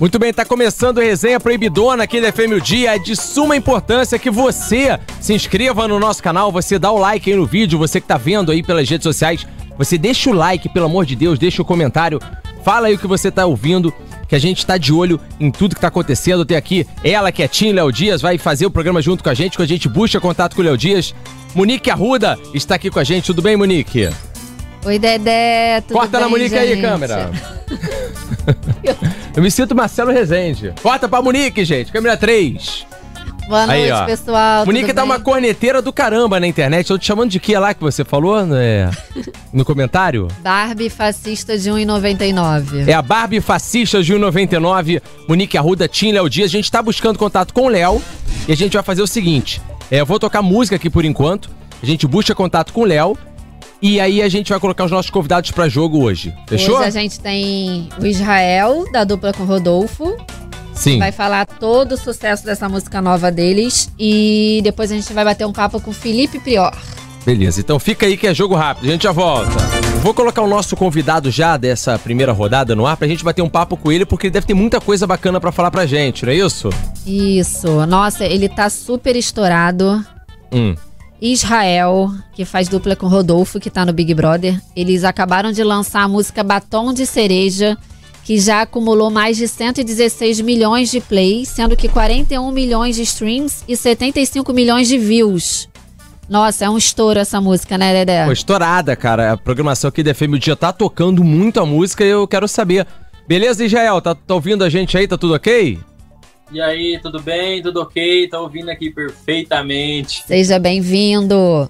Muito bem, tá começando a resenha proibidona aqui da FM o Dia. É de suma importância que você se inscreva no nosso canal, você dá o like aí no vídeo, você que tá vendo aí pelas redes sociais, você deixa o like, pelo amor de Deus, deixa o comentário, fala aí o que você tá ouvindo, que a gente tá de olho em tudo que tá acontecendo. Tem aqui ela, que é Tim Léo Dias, vai fazer o programa junto com a gente, que a gente busca contato com o Léo Dias. Monique Arruda está aqui com a gente. Tudo bem, Monique? Oi, Dedé. Tudo Corta bem, na Monique gente? aí, câmera. Eu me sinto Marcelo Rezende. Corta pra Monique, gente. Câmera 3. Boa noite, Aí, pessoal. Monique tudo tá uma corneteira do caramba na internet. Tô te chamando de que lá que você falou né? no comentário? Barbie fascista de 1,99. É a Barbie Fascista de 1,99. Monique Arruda, Tim Léo Dias. A gente tá buscando contato com o Léo. E a gente vai fazer o seguinte. É, eu vou tocar música aqui por enquanto. A gente busca contato com o Léo. E aí a gente vai colocar os nossos convidados pra jogo hoje. Fechou? Hoje a gente tem o Israel, da dupla com Rodolfo. Sim. Vai falar todo o sucesso dessa música nova deles. E depois a gente vai bater um papo com o Felipe Prior. Beleza, então fica aí que é jogo rápido, a gente já volta. Vou colocar o nosso convidado já dessa primeira rodada no ar pra gente bater um papo com ele, porque ele deve ter muita coisa bacana pra falar pra gente, não é isso? Isso. Nossa, ele tá super estourado. Hum. Israel, que faz dupla com Rodolfo, que tá no Big Brother. Eles acabaram de lançar a música Batom de Cereja, que já acumulou mais de 116 milhões de plays, sendo que 41 milhões de streams e 75 milhões de views. Nossa, é um estouro essa música, né, Dedé? Estourada, cara. A programação aqui da FM o Dia tá tocando muito a música e eu quero saber. Beleza, Israel? Tá, tá ouvindo a gente aí? Tá tudo ok? E aí, tudo bem? Tudo ok? Tá ouvindo aqui perfeitamente. Seja bem-vindo.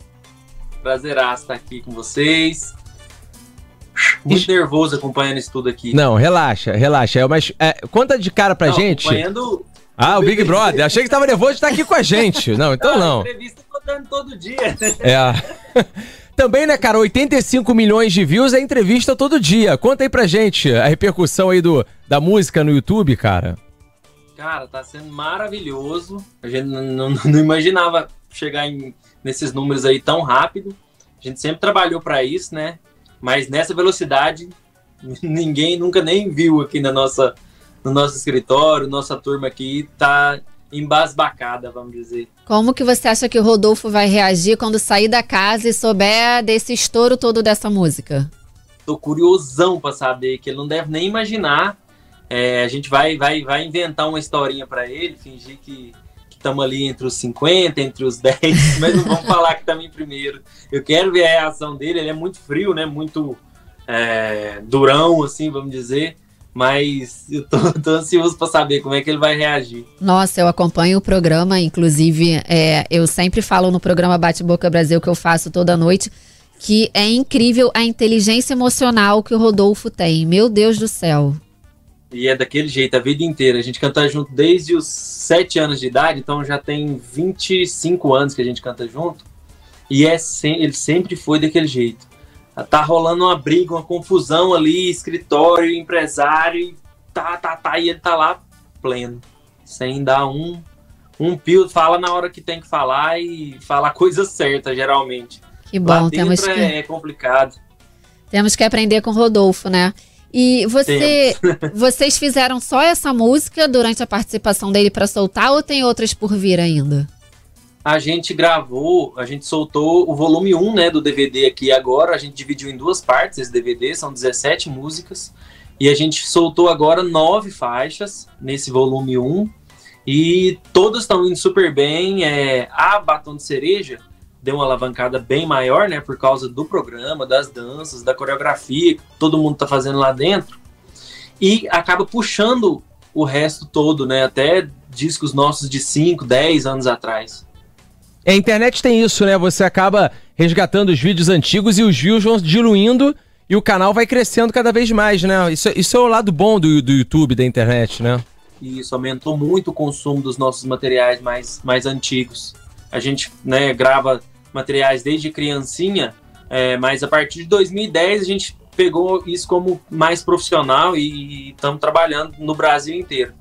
Prazeraço estar aqui com vocês. Muito nervoso acompanhando isso tudo aqui. Não, relaxa, relaxa. É, mas é, conta de cara pra Não, gente. Acompanhando. Ah, o Big Brother. Achei que tava nervoso de estar aqui com a gente. Não, então Ah, não. entrevista dando todo dia. É. Também, né, cara, 85 milhões de views é entrevista todo dia. Conta aí pra gente a repercussão aí do, da música no YouTube, cara. Cara, tá sendo maravilhoso. A gente não, não- não imaginava chegar em- nesses números aí tão rápido. A gente sempre trabalhou pra isso, né? Mas nessa velocidade, ninguém nunca nem viu aqui na nossa, no nosso escritório. Nossa turma aqui tá embasbacada, vamos dizer. Como que você acha que o Rodolfo vai reagir quando sair da casa e souber desse estouro todo dessa música? Tô curiosão pra saber, que ele não deve nem imaginar. É, a gente vai, vai, vai inventar uma historinha pra ele, fingir que estamos ali entre os 50, entre os 10, mas não vamos falar que estamos em primeiro. Eu quero ver a reação dele, ele é muito frio, né? Muito é, durão, assim, vamos dizer. Mas eu tô, tô ansioso pra saber como é que ele vai reagir. Nossa, eu acompanho o programa, inclusive, é, eu sempre falo no programa Bate Boca Brasil que eu faço toda noite, que é incrível a inteligência emocional que o Rodolfo tem. Meu Deus do céu. E é daquele jeito a vida inteira. A gente canta junto desde os 7 anos de idade, então já tem 25 anos que a gente canta junto. E é sem, ele sempre foi daquele jeito. Tá rolando uma briga, uma confusão ali, escritório, empresário, e tá, tá, tá, e ele tá lá pleno, sem dar um, um pio. Fala na hora que tem que falar e fala a coisa certa, geralmente. Que lá bom, dentro temos que, é complicado. temos que aprender com o Rodolfo, né? E você, vocês fizeram só essa música durante a participação dele pra soltar ou tem outras por vir ainda? A gente gravou, a gente soltou o volume 1 né, do DVD aqui agora. A gente dividiu em duas partes esse DVD, são 17 músicas. E a gente soltou agora nove faixas nesse volume 1. E todas estão indo super bem. É, a Batom de Cereja deu uma alavancada bem maior, né? Por causa do programa, das danças, da coreografia que todo mundo tá fazendo lá dentro. E acaba puxando o resto todo, né? Até discos nossos de 5, 10 anos atrás. É, A internet tem isso, né? Você acaba resgatando os vídeos antigos e os views vão diluindo e o canal vai crescendo cada vez mais, né? Isso, isso é o lado bom do, do YouTube, da internet, né? Isso aumentou muito o consumo dos nossos materiais mais, mais antigos. A gente né, grava materiais desde criancinha, é, mas a partir de 2010 a gente pegou isso como mais profissional e estamos trabalhando no Brasil inteiro.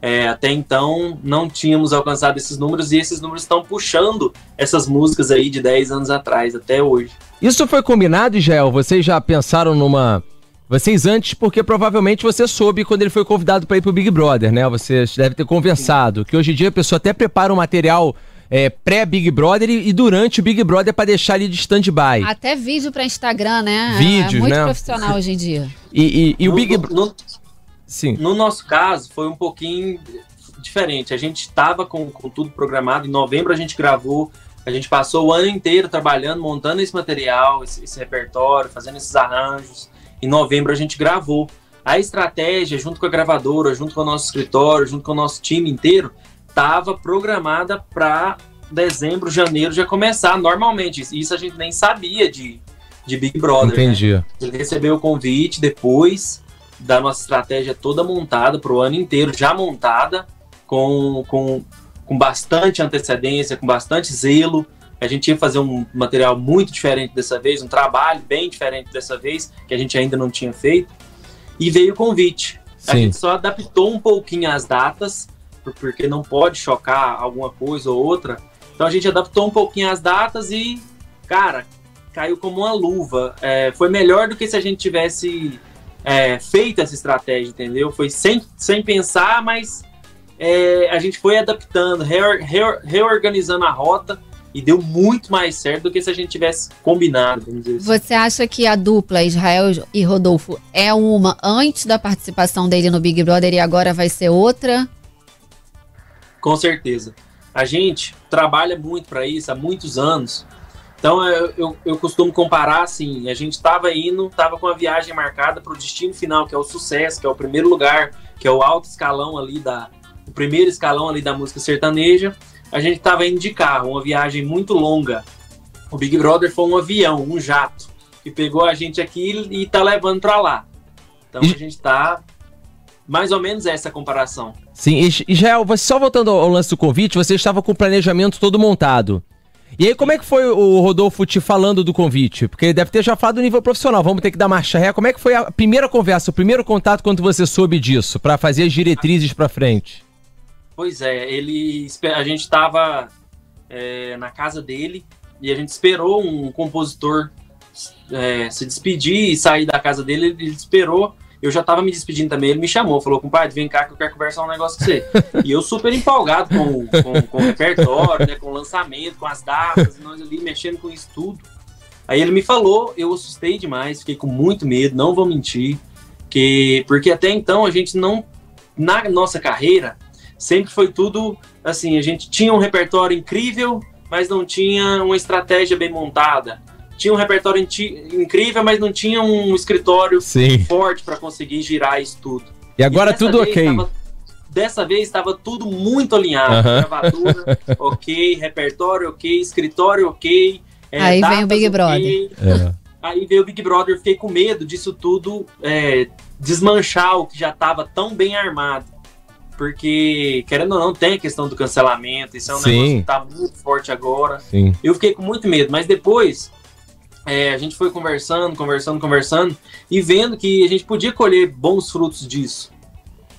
É, até então não tínhamos alcançado esses números e esses números estão puxando essas músicas aí de 10 anos atrás, até hoje. Isso foi combinado, Israel? Vocês já pensaram numa Vocês antes, porque provavelmente você soube quando ele foi convidado para ir pro Big Brother, né? Você deve ter conversado. Que hoje em dia a pessoa até prepara um material é, pré-Big Brother e, e, durante o Big Brother para deixar ele de stand-by. Até vídeo para Instagram, né? Vídeos, é muito né? profissional hoje em dia. E, e, e o Big Brother. Sim. No nosso caso, foi um pouquinho diferente. A gente estava com, com tudo programado. Em novembro a gente gravou. A gente passou o ano inteiro trabalhando, montando esse material, esse, esse repertório, fazendo esses arranjos. Em novembro a gente gravou. A estratégia, junto com a gravadora, junto com o nosso escritório, junto com o nosso time inteiro, estava programada para dezembro, janeiro já começar normalmente. Isso a gente nem sabia de, de Big Brother. Né? Entendi. Né? Ele recebeu o convite depois da nossa estratégia toda montada para o ano inteiro, já montada, com, com, com bastante antecedência, com bastante zelo. A gente ia fazer um material muito diferente dessa vez, um trabalho bem diferente dessa vez, que a gente ainda não tinha feito. E veio o convite. Sim. A gente só adaptou um pouquinho as datas porque não pode chocar alguma coisa ou outra. Então a gente adaptou um pouquinho as datas e, cara, caiu como uma luva. É, foi melhor do que se a gente tivesse é, feito essa estratégia, entendeu? Foi sem, sem pensar, mas é, a gente foi adaptando, reor, reor, reorganizando a rota e deu muito mais certo do que se a gente tivesse combinado. Assim. Você acha que a dupla Israel e Rodolfo é uma antes da participação dele no Big Brother e agora vai ser outra? Com certeza. A gente trabalha muito para isso há muitos anos. Então eu, eu, eu, costumo comparar assim: a gente estava indo, estava com a viagem marcada para o destino final, que é o sucesso, que é o primeiro lugar, que é o alto escalão ali da. O primeiro escalão ali da música sertaneja. A gente estava indo de carro, uma viagem muito longa. O Big Brother foi um avião, um jato, que pegou a gente aqui e está levando para lá. Então a gente está mais ou menos essa comparação. Sim, e Israel, você só voltando ao lance do convite, você estava com o planejamento todo montado. E aí, como é que foi o Rodolfo te falando do convite? Porque ele deve ter já falado do nível profissional, vamos ter que dar marcha ré. Como é que foi a primeira conversa, o primeiro contato quando você soube disso, para fazer as diretrizes para frente? Pois é, ele a gente estava é, na casa dele e a gente esperou um compositor é, se despedir e sair da casa dele. Ele esperou eu já tava me despedindo também, ele me chamou, falou, compadre, vem cá que eu quero conversar um negócio com você. e eu super empolgado com, com, com o repertório, né, com o lançamento, com as datas, nós ali mexendo com isso tudo. Aí ele me falou, eu assustei demais, fiquei com muito medo, não vou mentir, que porque até então a gente não, na nossa carreira, sempre foi tudo assim, a gente tinha um repertório incrível, mas não tinha uma estratégia bem montada tinha um repertório incrível, mas não tinha um escritório Sim. forte para conseguir girar isso tudo. E agora e tudo ok. Tava, dessa vez estava tudo muito alinhado. Uh -huh. Gravadora, ok, repertório, ok, escritório, ok. É, Aí vem o Big okay. Brother. É. Aí veio o Big Brother, eu fiquei com medo disso tudo é, desmanchar o que já estava tão bem armado. Porque, querendo ou não, tem a questão do cancelamento, isso é um Sim. negócio que tá muito forte agora. Sim. Eu fiquei com muito medo, mas depois é, a gente foi conversando, conversando, conversando e vendo que a gente podia colher bons frutos disso.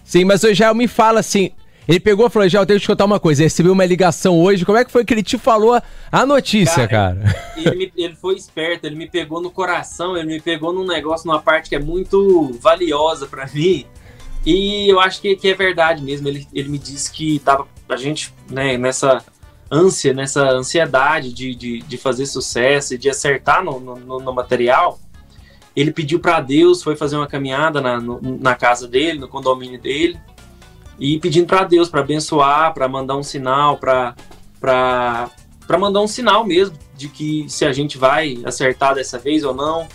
Sim, mas o Jael me fala assim. Ele pegou e falou: Já, eu tenho que te contar uma coisa. Recebeu uma ligação hoje. Como é que foi que ele te falou a notícia, cara? cara? Ele, me, ele, foi esperto, ele me pegou no coração, ele me pegou num negócio, numa parte que é muito valiosa para mim. E eu acho que, que é verdade mesmo. Ele, ele me disse que tava a gente, né, nessa ânsia, nessa ansiedade de, de, de fazer sucesso e de acertar no, no, no material, ele pediu para Deus, foi fazer uma caminhada na, no, na casa dele, no condomínio dele, e pedindo para Deus para abençoar, para mandar um sinal, para para mandar um sinal mesmo de que se a gente vai acertar dessa vez ou não.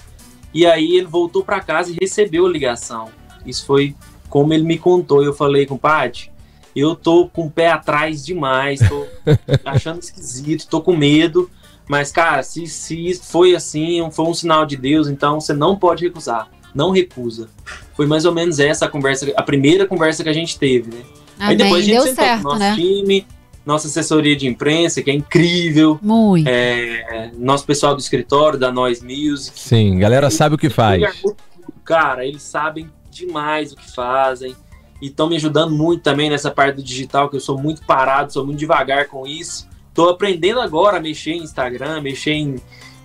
E aí ele voltou para casa e recebeu a ligação. Isso foi como ele me contou. Eu falei, compadre, eu tô com o pé atrás demais, tô achando esquisito, tô com medo. Mas, cara, se, se foi assim, foi um sinal de Deus, então você não pode recusar. Não recusa. Foi mais ou menos essa a conversa, a primeira conversa que a gente teve, né? Amém. Aí depois a gente Deu sentou certo, nosso né? time, nossa assessoria de imprensa, que é incrível. Muito. É, nosso pessoal do escritório, da Noise Music. Sim, galera sabe o que faz. Cara, eles sabem demais o que fazem e estão me ajudando muito também nessa parte do digital, que eu sou muito parado, sou muito devagar com isso. Estou aprendendo agora a mexer em Instagram, mexer em,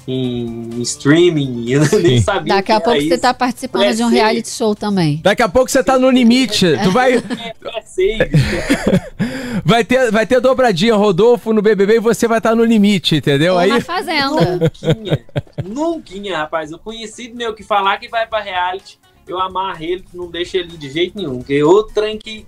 em streaming, eu nem sabia. Daqui a pouco você tá participando é de um reality show também. Daqui a pouco você tá no limite. tu vai. É, vai ter, vai ter dobradinha Rodolfo no BBB e você vai estar tá no limite, entendeu? Ou Aí na fazenda. Nunca, nunca, rapaz. Eu conhecido meu que falar que vai para reality, eu amarro ele, não deixa ele de jeito nenhum. Porque outro trem que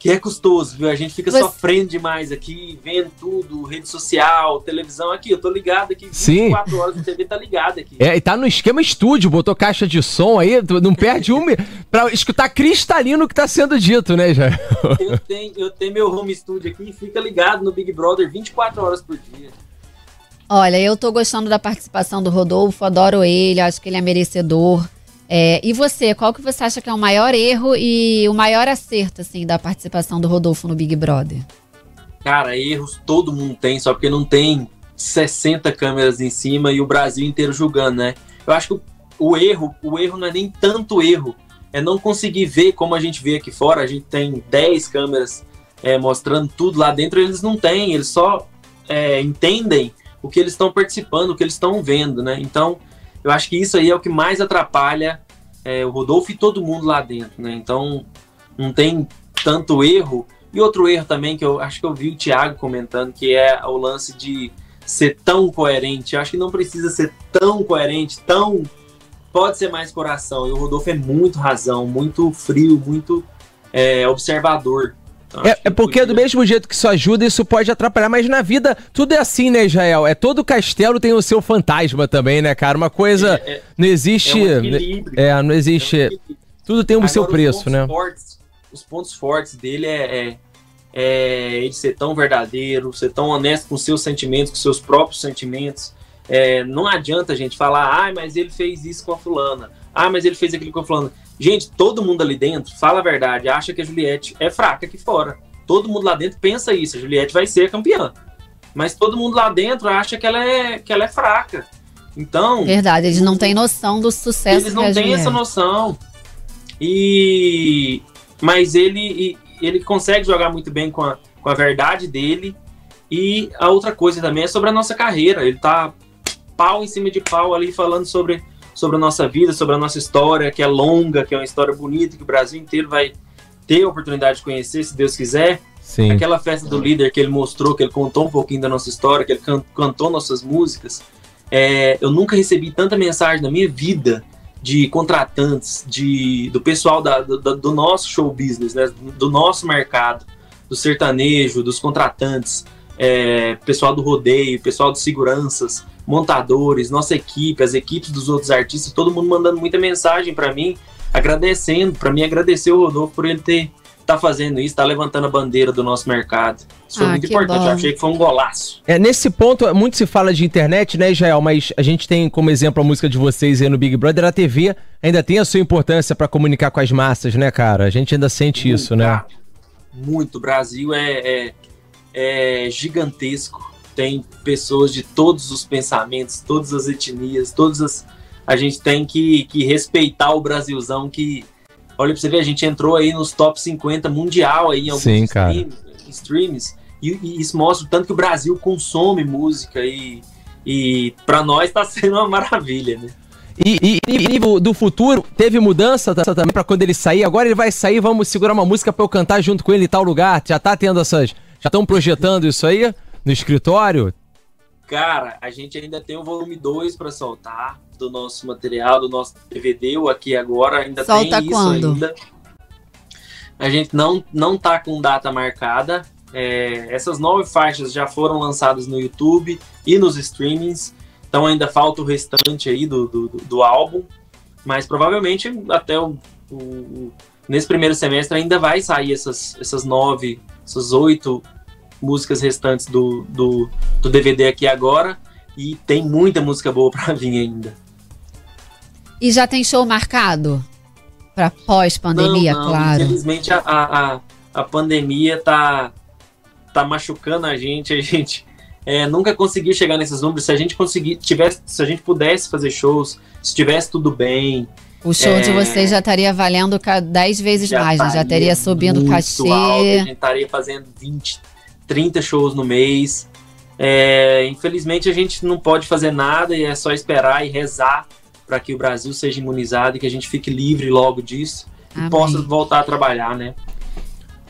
que é custoso, viu? A gente fica Mas... sofrendo demais aqui, vendo tudo, rede social, televisão aqui. Eu tô ligado aqui, 24 Sim. horas de TV tá ligado aqui. É, e tá no esquema estúdio, botou caixa de som aí, não perde um pra escutar cristalino o que tá sendo dito, né, já? Eu tenho, eu tenho meu home studio aqui e fica ligado no Big Brother 24 horas por dia. Olha, eu tô gostando da participação do Rodolfo, adoro ele, acho que ele é merecedor. É, e você, qual que você acha que é o maior erro e o maior acerto, assim, da participação do Rodolfo no Big Brother? Cara, erros todo mundo tem, só porque não tem 60 câmeras em cima e o Brasil inteiro julgando, né? Eu acho que o, erro, o erro não é nem tanto erro, é não conseguir ver como a gente vê aqui fora. A gente tem 10 câmeras é, mostrando tudo lá dentro, eles não têm, eles só é, entendem o que eles estão participando, o que eles estão vendo, né? Então, eu acho que isso aí é o que mais atrapalha é, o Rodolfo e todo mundo lá dentro, né? Então, não tem tanto erro. E outro erro também que eu acho que eu vi o Thiago comentando, que é o lance de ser tão coerente. Eu acho que não precisa ser tão coerente, tão. Pode ser mais coração. E o Rodolfo é muito razão, muito frio, muito é, observador. Então, é, é, porque do mesmo jeito que isso ajuda, isso pode atrapalhar, mas na vida tudo é assim, né, Israel? É todo castelo tem o seu fantasma também, né, cara? Uma coisa é, é, não existe, é, um é não existe, um tudo tem o seu preço, né? Fortes, os pontos fortes dele é, é, é, ele ser tão verdadeiro, ser tão honesto com seus sentimentos, com seus próprios sentimentos. É, não adianta a gente falar, ah, mas ele fez isso com a fulana, ah, mas ele fez aquilo com a fulana. Gente, todo mundo ali dentro, fala a verdade, acha que a Juliette é fraca aqui fora. Todo mundo lá dentro pensa isso, a Juliette vai ser campeã. Mas todo mundo lá dentro acha que ela é, que ela é fraca. Então. Verdade, eles não têm noção do sucesso Eles não têm essa noção. E. Mas ele, ele consegue jogar muito bem com a, com a verdade dele. E a outra coisa também é sobre a nossa carreira. Ele tá pau em cima de pau ali falando sobre sobre a nossa vida, sobre a nossa história, que é longa, que é uma história bonita, que o Brasil inteiro vai ter a oportunidade de conhecer, se Deus quiser. Sim. Aquela festa do líder que ele mostrou, que ele contou um pouquinho da nossa história, que ele can cantou nossas músicas. É, eu nunca recebi tanta mensagem na minha vida de contratantes, de, do pessoal da, do, do, nosso show business, né, do nosso mercado, do sertanejo, dos contratantes, é, pessoal do rodeio, pessoal de seguranças, montadores, nossa equipe, as equipes dos outros artistas, todo mundo mandando muita mensagem para mim, agradecendo, para mim agradecer o Rodolfo por ele ter tá fazendo isso, tá levantando a bandeira do nosso mercado. Isso foi ah, muito importante, eu achei que foi um golaço. É, nesse ponto, muito se fala de internet, né, Israel? Mas a gente tem como exemplo a música de vocês aí no Big Brother, a TV ainda tem a sua importância para comunicar com as massas, né, cara? A gente ainda sente muito, isso, né? Muito. O Brasil é, é, é gigantesco tem pessoas de todos os pensamentos, todas as etnias, todas as. A gente tem que, que respeitar o Brasilzão que. Olha pra você ver, a gente entrou aí nos top 50 mundial aí em alguns Sim, streams, streams e, e, isso mostra o tanto que o Brasil consome música e, e para nós tá sendo uma maravilha, né? E, e, e, do futuro, teve mudança também para quando ele sair? Agora ele vai sair, vamos segurar uma música para eu cantar junto com ele em tal lugar? Já tá tendo essas. Já estão projetando isso aí? no escritório? Cara, a gente ainda tem o volume 2 para soltar do nosso material, do nosso DVD, o aqui agora ainda Solta tem quando? isso ainda. A gente não não tá com data marcada. É, essas nove faixas já foram lançadas no YouTube e nos streamings, então ainda falta o restante aí do, do, do álbum, mas provavelmente até o, o, nesse primeiro semestre ainda vai sair essas, essas nove, essas oito músicas restantes do, do, do DVD aqui agora. E tem muita música boa para vir ainda. E já tem show marcado? Para pós-pandemia, claro. Infelizmente a, a, a pandemia tá, tá machucando a gente. A gente é, nunca conseguiu chegar nesses números. Se a gente conseguir, tivesse, se a gente pudesse fazer shows, se tivesse tudo bem. O show é, de vocês já estaria valendo 10 vezes mais, né? Já teria subindo o cachê. Alto, a gente estaria fazendo 20, 30 shows no mês. É, infelizmente a gente não pode fazer nada e é só esperar e rezar para que o Brasil seja imunizado e que a gente fique livre logo disso Amém. e possa voltar a trabalhar, né?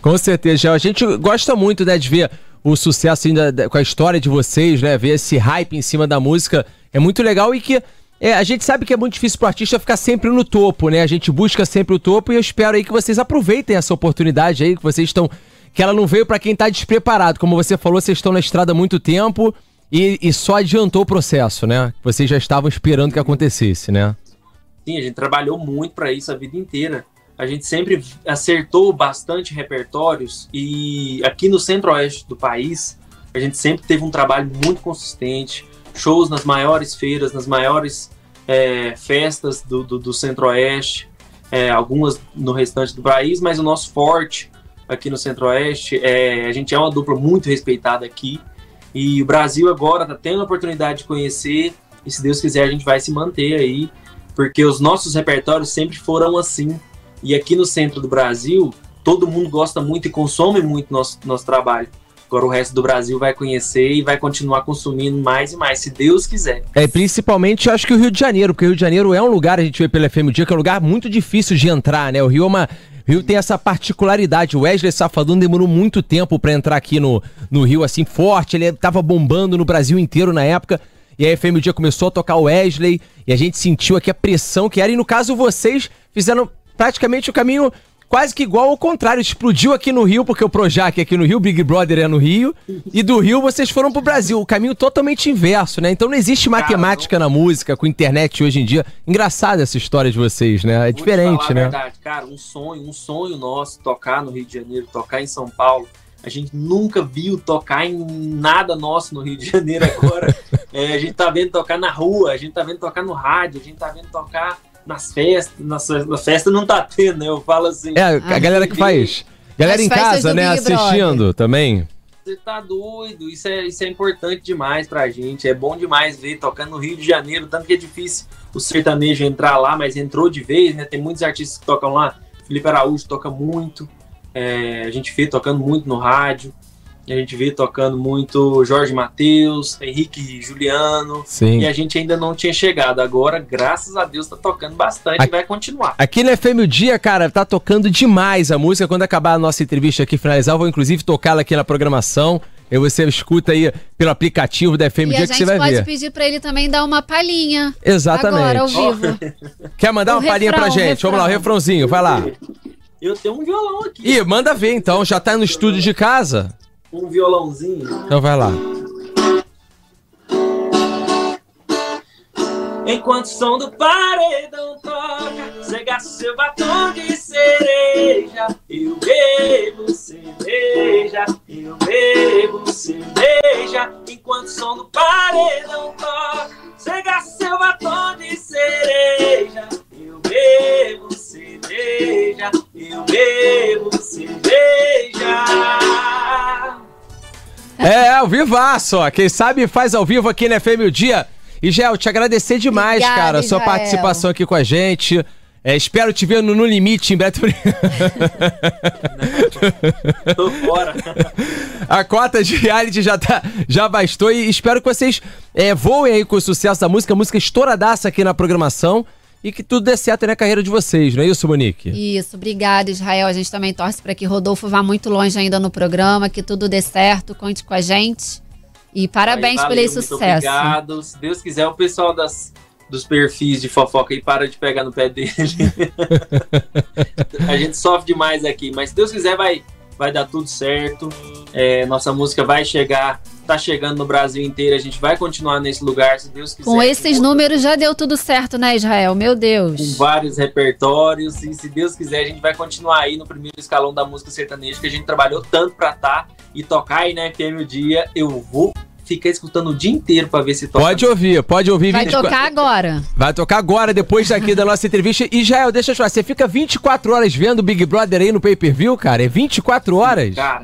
Com certeza, a gente gosta muito né, de ver o sucesso ainda com a história de vocês, né? Ver esse hype em cima da música é muito legal e que é, a gente sabe que é muito difícil pro artista ficar sempre no topo, né? A gente busca sempre o topo e eu espero aí que vocês aproveitem essa oportunidade aí, que vocês estão que ela não veio para quem tá despreparado. Como você falou, vocês estão na estrada há muito tempo e, e só adiantou o processo, né? Vocês já estavam esperando que acontecesse, né? Sim, a gente trabalhou muito para isso a vida inteira. A gente sempre acertou bastante repertórios e aqui no centro-oeste do país, a gente sempre teve um trabalho muito consistente, shows nas maiores feiras, nas maiores é, festas do, do, do centro-oeste, é, algumas no restante do país, mas o nosso forte aqui no Centro-Oeste. É, a gente é uma dupla muito respeitada aqui. E o Brasil agora está tendo a oportunidade de conhecer. E se Deus quiser, a gente vai se manter aí. Porque os nossos repertórios sempre foram assim. E aqui no centro do Brasil, todo mundo gosta muito e consome muito nosso, nosso trabalho. Agora o resto do Brasil vai conhecer e vai continuar consumindo mais e mais, se Deus quiser. É, principalmente acho que o Rio de Janeiro, porque o Rio de Janeiro é um lugar, a gente vê pelo FM Dia, que é um lugar muito difícil de entrar, né? O Rio é uma, Rio tem essa particularidade. O Wesley Safadão demorou muito tempo para entrar aqui no, no Rio, assim, forte. Ele tava bombando no Brasil inteiro na época. E a FM Dia começou a tocar o Wesley. E a gente sentiu aqui a pressão que era. E no caso, vocês fizeram praticamente o caminho quase que igual ao contrário. Explodiu aqui no Rio, porque o Projac é aqui no Rio, Big Brother é no Rio. E do Rio vocês foram pro Brasil. O caminho totalmente inverso, né? Então não existe matemática cara, não... na música, com internet hoje em dia. Engraçada essa história de vocês, né? É diferente, né? É verdade, cara. Um sonho, um sonho nosso tocar no Rio de Janeiro, tocar em São Paulo. A gente nunca viu tocar em nada nosso no Rio de Janeiro agora. é, a gente tá vendo tocar na rua, a gente tá vendo tocar no rádio, a gente tá vendo tocar nas festas, nas, na festa não tá tendo, né? Eu falo assim. É, a galera que faz. Galera em casa, né, assistindo Brother. também. Você tá doido, isso é, isso é importante demais pra gente. É bom demais ver tocando no Rio de Janeiro, tanto que é difícil o sertanejo entrar lá, mas entrou de vez, né? Tem muitos artistas que tocam lá. Felipe Araújo toca muito. É, a gente vê tocando muito no rádio. A gente vê tocando muito Jorge Matheus, Henrique Juliano. Sim. E a gente ainda não tinha chegado. Agora, graças a Deus, tá tocando bastante aqui, e vai continuar. Aqui no FM o Dia, cara, tá tocando demais a música. Quando acabar a nossa entrevista aqui, finalizar, eu vou inclusive tocá-la aqui na programação. E você escuta aí pelo aplicativo da FM Dia que você vai ver. a gente pode pedir pra ele também dar uma palhinha. Exatamente. Agora, ao vivo. Quer mandar o uma palhinha pra gente? Vamos lá, o refrãozinho, vai lá. Eu tenho um violão aqui. Ih, manda ver então, já tá no estúdio de casa um violãozinho. Então vai lá. Enquanto o som do paredão toca, cega seu batom de cereja. Eu bebo cerveja, eu bebo cerveja. Enquanto o som do paredão toca, cega seu batom de cereja. Eu bebo cerveja, eu bebo cerveja. É, ao vivaço, ó. Quem sabe faz ao vivo aqui na FM o Dia. E, Gel, te agradecer demais, Obrigada, cara, a sua Israel. participação aqui com a gente. É, espero te ver no, no limite em breve. Tô fora. A cota de reality já, tá, já bastou e espero que vocês é, voem aí com o sucesso da música, música estouradaça aqui na programação e que tudo dê certo na carreira de vocês, não é isso, Monique? Isso, obrigada, Israel. A gente também torce para que Rodolfo vá muito longe ainda no programa, que tudo dê certo, conte com a gente. E parabéns aí, valeu, pelo esse sucesso. Obrigado. Se Deus quiser, o pessoal das, dos perfis de fofoca aí para de pegar no pé dele. a gente sofre demais aqui, mas se Deus quiser, vai, vai dar tudo certo. É, nossa música vai chegar tá chegando no Brasil inteiro. A gente vai continuar nesse lugar, se Deus quiser. Com esses com... números já deu tudo certo, né, Israel? Meu Deus. Com vários repertórios. E se Deus quiser, a gente vai continuar aí no primeiro escalão da música sertaneja, que a gente trabalhou tanto pra estar tá, e tocar aí na FM o dia. Eu vou ficar escutando o dia inteiro para ver se toca. Pode ouvir, pode ouvir. Vai 24... tocar agora. Vai tocar agora, depois daqui da nossa entrevista. E Israel, deixa eu te falar, você fica 24 horas vendo o Big Brother aí no pay-per-view, cara? É 24 horas? Cara,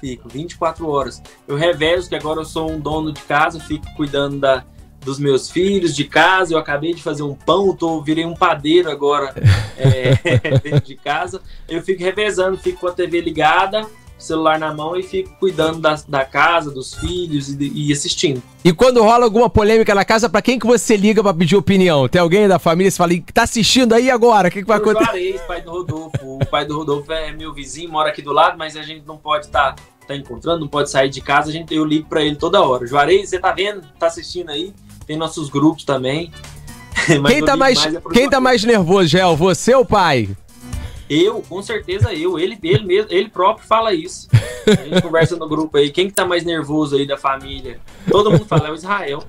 Fico 24 horas. Eu revejo que agora eu sou um dono de casa, fico cuidando da, dos meus filhos, de casa. Eu acabei de fazer um pão, tô, virei um padeiro agora é, dentro de casa. Eu fico revezando, fico com a TV ligada celular na mão e fico cuidando da, da casa, dos filhos e, e assistindo. E quando rola alguma polêmica na casa, pra quem que você liga pra pedir opinião? Tem alguém da família que fala, tá assistindo aí agora? O que, que vai acontecer? Juarez, pai do Rodolfo. O pai do Rodolfo é meu vizinho, mora aqui do lado, mas a gente não pode estar tá, tá encontrando, não pode sair de casa, a gente, eu ligo pra ele toda hora. Juarez, você tá vendo? Tá assistindo aí? Tem nossos grupos também. quem tá mais, mais é quem tá mais nervoso, Gel? Você ou o pai? Eu, com certeza eu. Ele, ele mesmo, ele próprio fala isso. A gente conversa no grupo aí. Quem que tá mais nervoso aí da família? Todo mundo fala, é o Israel.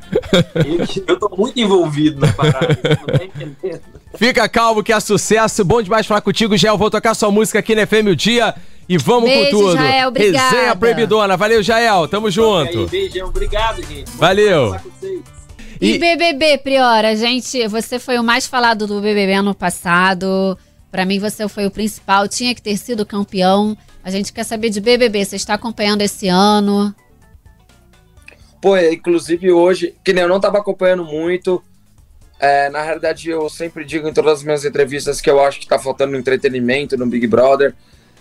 Eu, eu tô muito envolvido na parada. Não tá entendendo. Fica calmo que é sucesso. Bom demais falar contigo, Gel. Vou tocar sua música aqui na FM o Dia. E vamos Beijo, com tudo. Jael, obrigada. Resenha Proibidona. Valeu, Jael. Tamo junto. Aí, beijão. Obrigado, gente. Valeu. E, e BBB, Priora, gente, você foi o mais falado do BBB ano passado. Para mim, você foi o principal, tinha que ter sido campeão. A gente quer saber de BBB, você está acompanhando esse ano? Pô, inclusive hoje, que nem eu não estava acompanhando muito. É, na realidade, eu sempre digo em todas as minhas entrevistas que eu acho que está faltando entretenimento no Big Brother.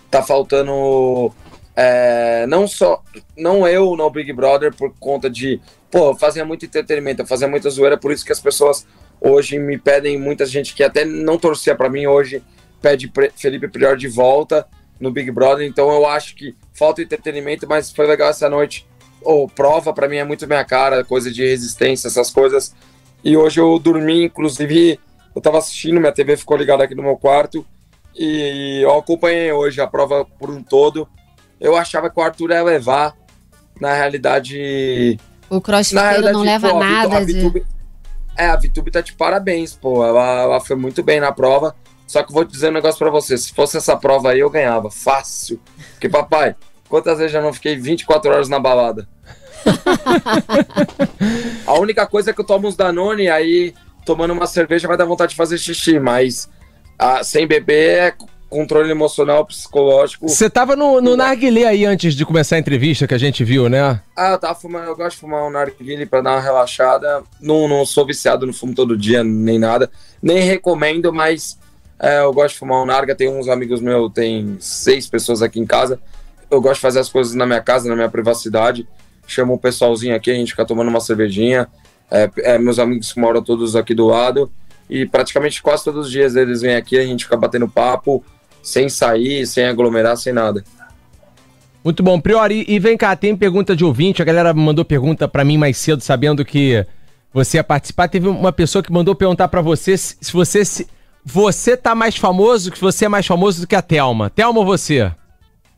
Tá faltando. É, não só. Não eu no Big Brother, por conta de. Pô, eu fazia muito entretenimento, eu fazia muita zoeira, por isso que as pessoas hoje me pedem, muita gente que até não torcia para mim hoje pede Felipe Prior de volta no Big Brother, então eu acho que falta entretenimento, mas foi legal essa noite. Oh, prova para mim é muito minha cara, coisa de resistência, essas coisas. E hoje eu dormi, inclusive, eu tava assistindo, minha TV ficou ligada aqui no meu quarto e eu acompanhei hoje a prova por um todo. Eu achava que o Arthur ia levar, na realidade. O crossfit não leva pô, nada. A Vitube, de... É, a Vitube tá de parabéns, pô. Ela, ela foi muito bem na prova. Só que vou te dizer um negócio para você: se fosse essa prova aí, eu ganhava. Fácil. Porque, papai, quantas vezes já não fiquei 24 horas na balada? a única coisa é que eu tomo uns Danone, aí tomando uma cerveja vai dar vontade de fazer xixi, mas ah, sem beber é controle emocional, psicológico. Você tava no, no narguilé aí antes de começar a entrevista que a gente viu, né? Ah, eu tava fumando, eu gosto de fumar um narguilé pra dar uma relaxada. Não, não sou viciado no fumo todo dia, nem nada. Nem recomendo, mas é, eu gosto de fumar um narga, tem uns amigos meus, tem seis pessoas aqui em casa. Eu gosto de fazer as coisas na minha casa, na minha privacidade. Chamo um pessoalzinho aqui, a gente fica tomando uma cervejinha. É, é, meus amigos que moram todos aqui do lado. E praticamente quase todos os dias eles vêm aqui, a gente fica batendo papo, sem sair, sem aglomerar, sem nada. Muito bom. Priori, e vem cá, tem pergunta de ouvinte. A galera mandou pergunta para mim mais cedo, sabendo que você ia participar. Teve uma pessoa que mandou perguntar para você se, se você se você tá mais famoso, que você é mais famoso do que a Thelma. Thelma ou você?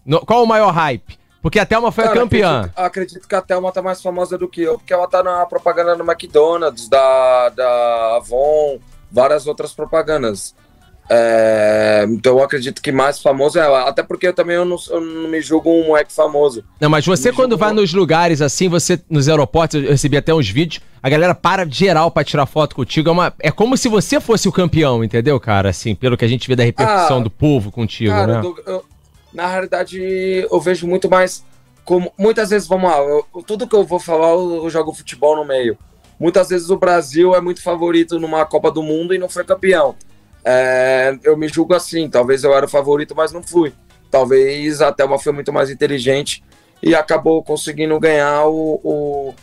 No, qual o maior hype? Porque a Thelma foi Cara, a campeã. Acredito, acredito, que a Thelma tá mais famosa do que eu, porque ela tá na propaganda do McDonald's, da, da Avon, várias outras propagandas. É, então eu acredito que mais famoso é ela. Até porque eu também eu não, eu não me julgo um moleque famoso. Não, mas você quando vai nos lugares assim, você nos aeroportos, eu recebi até uns vídeos, a galera para geral para tirar foto contigo. É, uma, é como se você fosse o campeão, entendeu, cara? Assim, pelo que a gente vê da repercussão ah, do povo contigo, cara, né? Eu, eu, na realidade, eu vejo muito mais como. Muitas vezes, vamos lá, tudo que eu vou falar, eu jogo futebol no meio. Muitas vezes o Brasil é muito favorito numa Copa do Mundo e não foi campeão. É, eu me julgo assim, talvez eu era o favorito, mas não fui. Talvez a Thelma foi muito mais inteligente e acabou conseguindo ganhar o, o,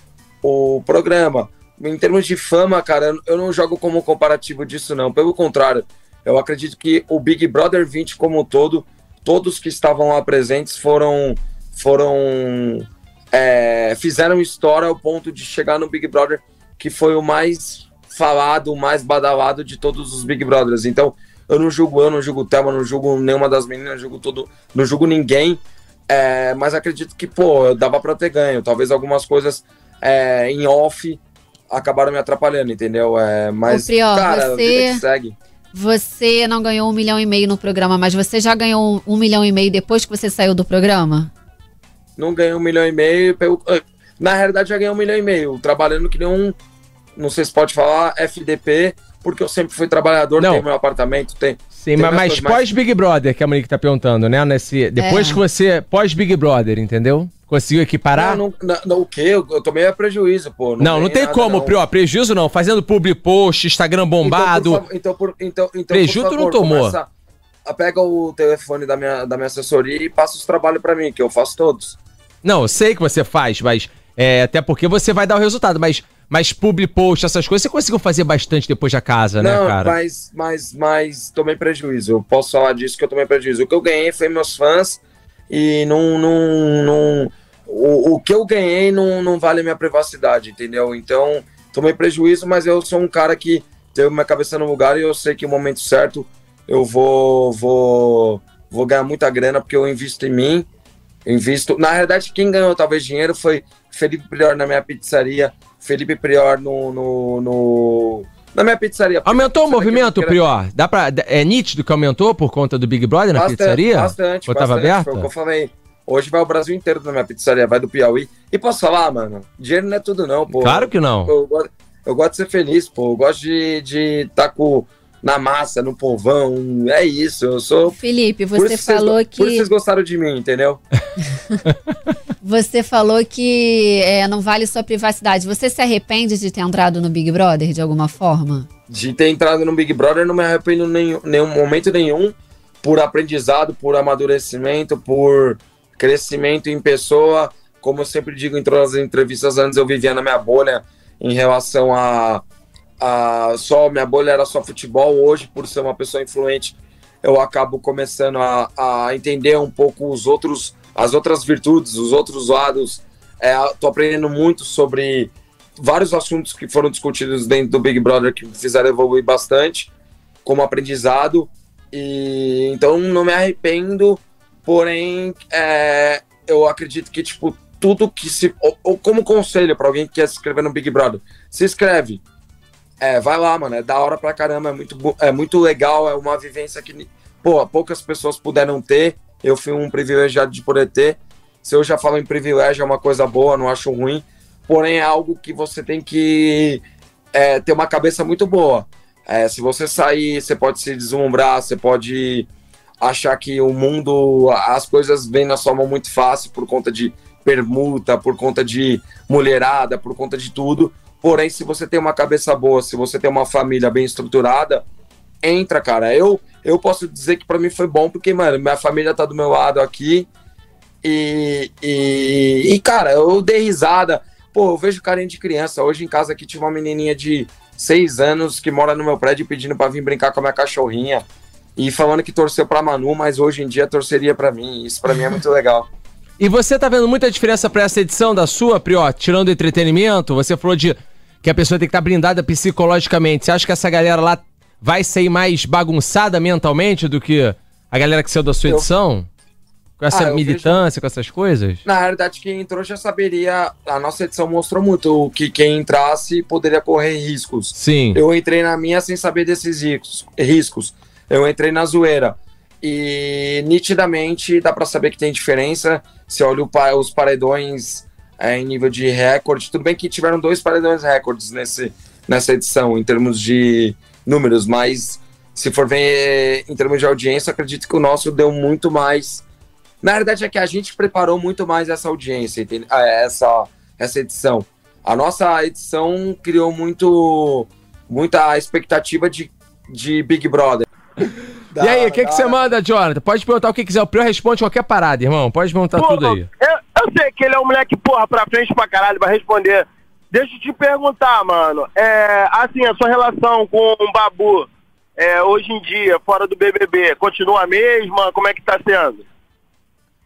o programa. Em termos de fama, cara, eu não jogo como comparativo disso, não. Pelo contrário, eu acredito que o Big Brother 20 como um todo, todos que estavam lá presentes foram, foram é, fizeram história ao ponto de chegar no Big Brother, que foi o mais falado, mais badalado de todos os Big Brothers. Então, eu não julgo eu, não julgo o Thelma, não julgo nenhuma das meninas, não julgo todo, não julgo ninguém. É, mas acredito que, pô, dava para ter ganho. Talvez algumas coisas é, em off acabaram me atrapalhando, entendeu? É, mas, cara, você... segue. Você não ganhou um milhão e meio no programa, mas você já ganhou um, um milhão e meio depois que você saiu do programa? Não ganhei um milhão e meio. Na realidade, já ganhei um milhão e meio, trabalhando que nem um não sei se pode falar, FDP, porque eu sempre fui trabalhador, não. tenho meu apartamento, tem. Sim, tem mas, mas pós-Big Brother, que a Monique tá perguntando, né? Nesse, depois é. que você. Pós-Big Brother, entendeu? Conseguiu equiparar? Não, não, não, o quê? Eu, eu tomei a prejuízo, pô. Não, não, não tem nada, como, não. Prió, prejuízo não. Fazendo public post, Instagram bombado. Então, por, então, por, então, então prejuízo tu não tomou. Começa, pega o telefone da minha, da minha assessoria e passa os trabalhos para mim, que eu faço todos. Não, eu sei que você faz, mas. É, até porque você vai dar o resultado, mas, mas public post, essas coisas, você conseguiu fazer bastante depois da casa, né, Não, cara? mas, mas, mas tomei prejuízo. Eu posso falar disso que eu tomei prejuízo. O que eu ganhei foi meus fãs e não. não, não o, o que eu ganhei não, não vale a minha privacidade, entendeu? Então, tomei prejuízo, mas eu sou um cara que tenho minha cabeça no lugar e eu sei que no momento certo eu vou, vou, vou ganhar muita grana porque eu invisto em mim. Invisto. Na realidade, quem ganhou talvez dinheiro foi Felipe Prior na minha pizzaria, Felipe Prior no, no, no na minha pizzaria. Aumentou o Pizza movimento, Prior? Dá pra, é nítido que aumentou por conta do Big Brother na Bastante, pizzaria? Bastante, Ou bastante, aberta? Foi o que eu falei. Hoje vai o Brasil inteiro na minha pizzaria, vai do Piauí. E posso falar, mano, dinheiro não é tudo não, pô. Claro que não. Eu, gosto- eu gosto de ser feliz, pô. Eu gosto de estar tá com na massa, no povão. É isso, eu sou... Felipe, você isso vocês falou go- Por isso que vocês gostaram de mim, entendeu? você falou que é, não vale sua privacidade. Você se arrepende de ter entrado no Big Brother de alguma forma? de ter entrado no Big Brother, não me arrependo em nenhum, nenhum momento nenhum por aprendizado, por amadurecimento, por crescimento em pessoa. Como eu sempre digo em todas as entrevistas, antes eu vivia na minha bolha em relação a, a só minha bolha era só futebol. Hoje, por ser uma pessoa influente, eu acabo começando a, a entender um pouco os outros, as outras virtudes, os outros lados. É, tô aprendendo muito sobre vários assuntos que foram discutidos dentro do Big Brother que me fizeram evoluir bastante como aprendizado e então não me arrependo porém é, eu acredito que tipo tudo que se ou, ou como conselho para alguém que quer se inscrever no Big Brother se inscreve é, vai lá mano é da hora pra caramba é muito é muito legal é uma vivência que pô poucas pessoas puderam ter eu fui um privilegiado de poder ter se eu já falo em privilégio é uma coisa boa não acho ruim porém é algo que você tem que é, ter uma cabeça muito boa. É, se você sair, você pode se deslumbrar, você pode achar que o mundo, as coisas vêm na sua mão muito fácil por conta de permuta, por conta de mulherada, por conta de tudo. Porém, se você tem uma cabeça boa, se você tem uma família bem estruturada, entra, cara. Eu, eu posso dizer que para mim foi bom, porque, mano, minha família tá do meu lado aqui. E, e, e, cara, eu dei risada. Pô, eu vejo carinho de criança. Hoje em casa aqui tinha uma menininha de seis anos que mora no meu prédio pedindo para vir brincar com a minha cachorrinha. E falando que torceu pra Manu, mas hoje em dia torceria pra mim. Isso pra mim é muito legal. E você tá vendo muita diferença pra essa edição da sua, Prió? Tirando entretenimento, você falou de que a pessoa tem que estar blindada psicologicamente. Você acha que essa galera lá vai sair mais bagunçada mentalmente do que a galera que saiu da sua edição? Com essa Ah, militância, com essas coisas? Na realidade, quem entrou já saberia. A nossa edição mostrou muito que quem entrasse poderia correr riscos. Sim. Eu entrei na minha sem saber desses riscos. Eu entrei na zoeira. E nitidamente dá pra saber que tem diferença. Se olha pa- os paredões é, em nível de recorde, tudo bem que tiveram dois paredões recordes nesse, nessa edição, em termos de números, mas se for ver em termos de audiência, acredito que o nosso deu muito mais. Na verdade, é que a gente preparou muito mais essa audiência? Ah, essa, essa edição. A nossa edição criou muito muita expectativa de, de Big Brother. E aí, o que, que você manda, Jonathan? Pode perguntar o que quiser. O Prió responde qualquer parada, irmão. Pode perguntar Pô, tudo aí. Eu, eu sei que ele é um moleque, porra, pra frente pra caralho, vai responder. Deixa eu te perguntar, mano. É, assim, a sua relação com o Babu, é, hoje em dia, fora do BBB, continua a mesma? Como é que tá sendo?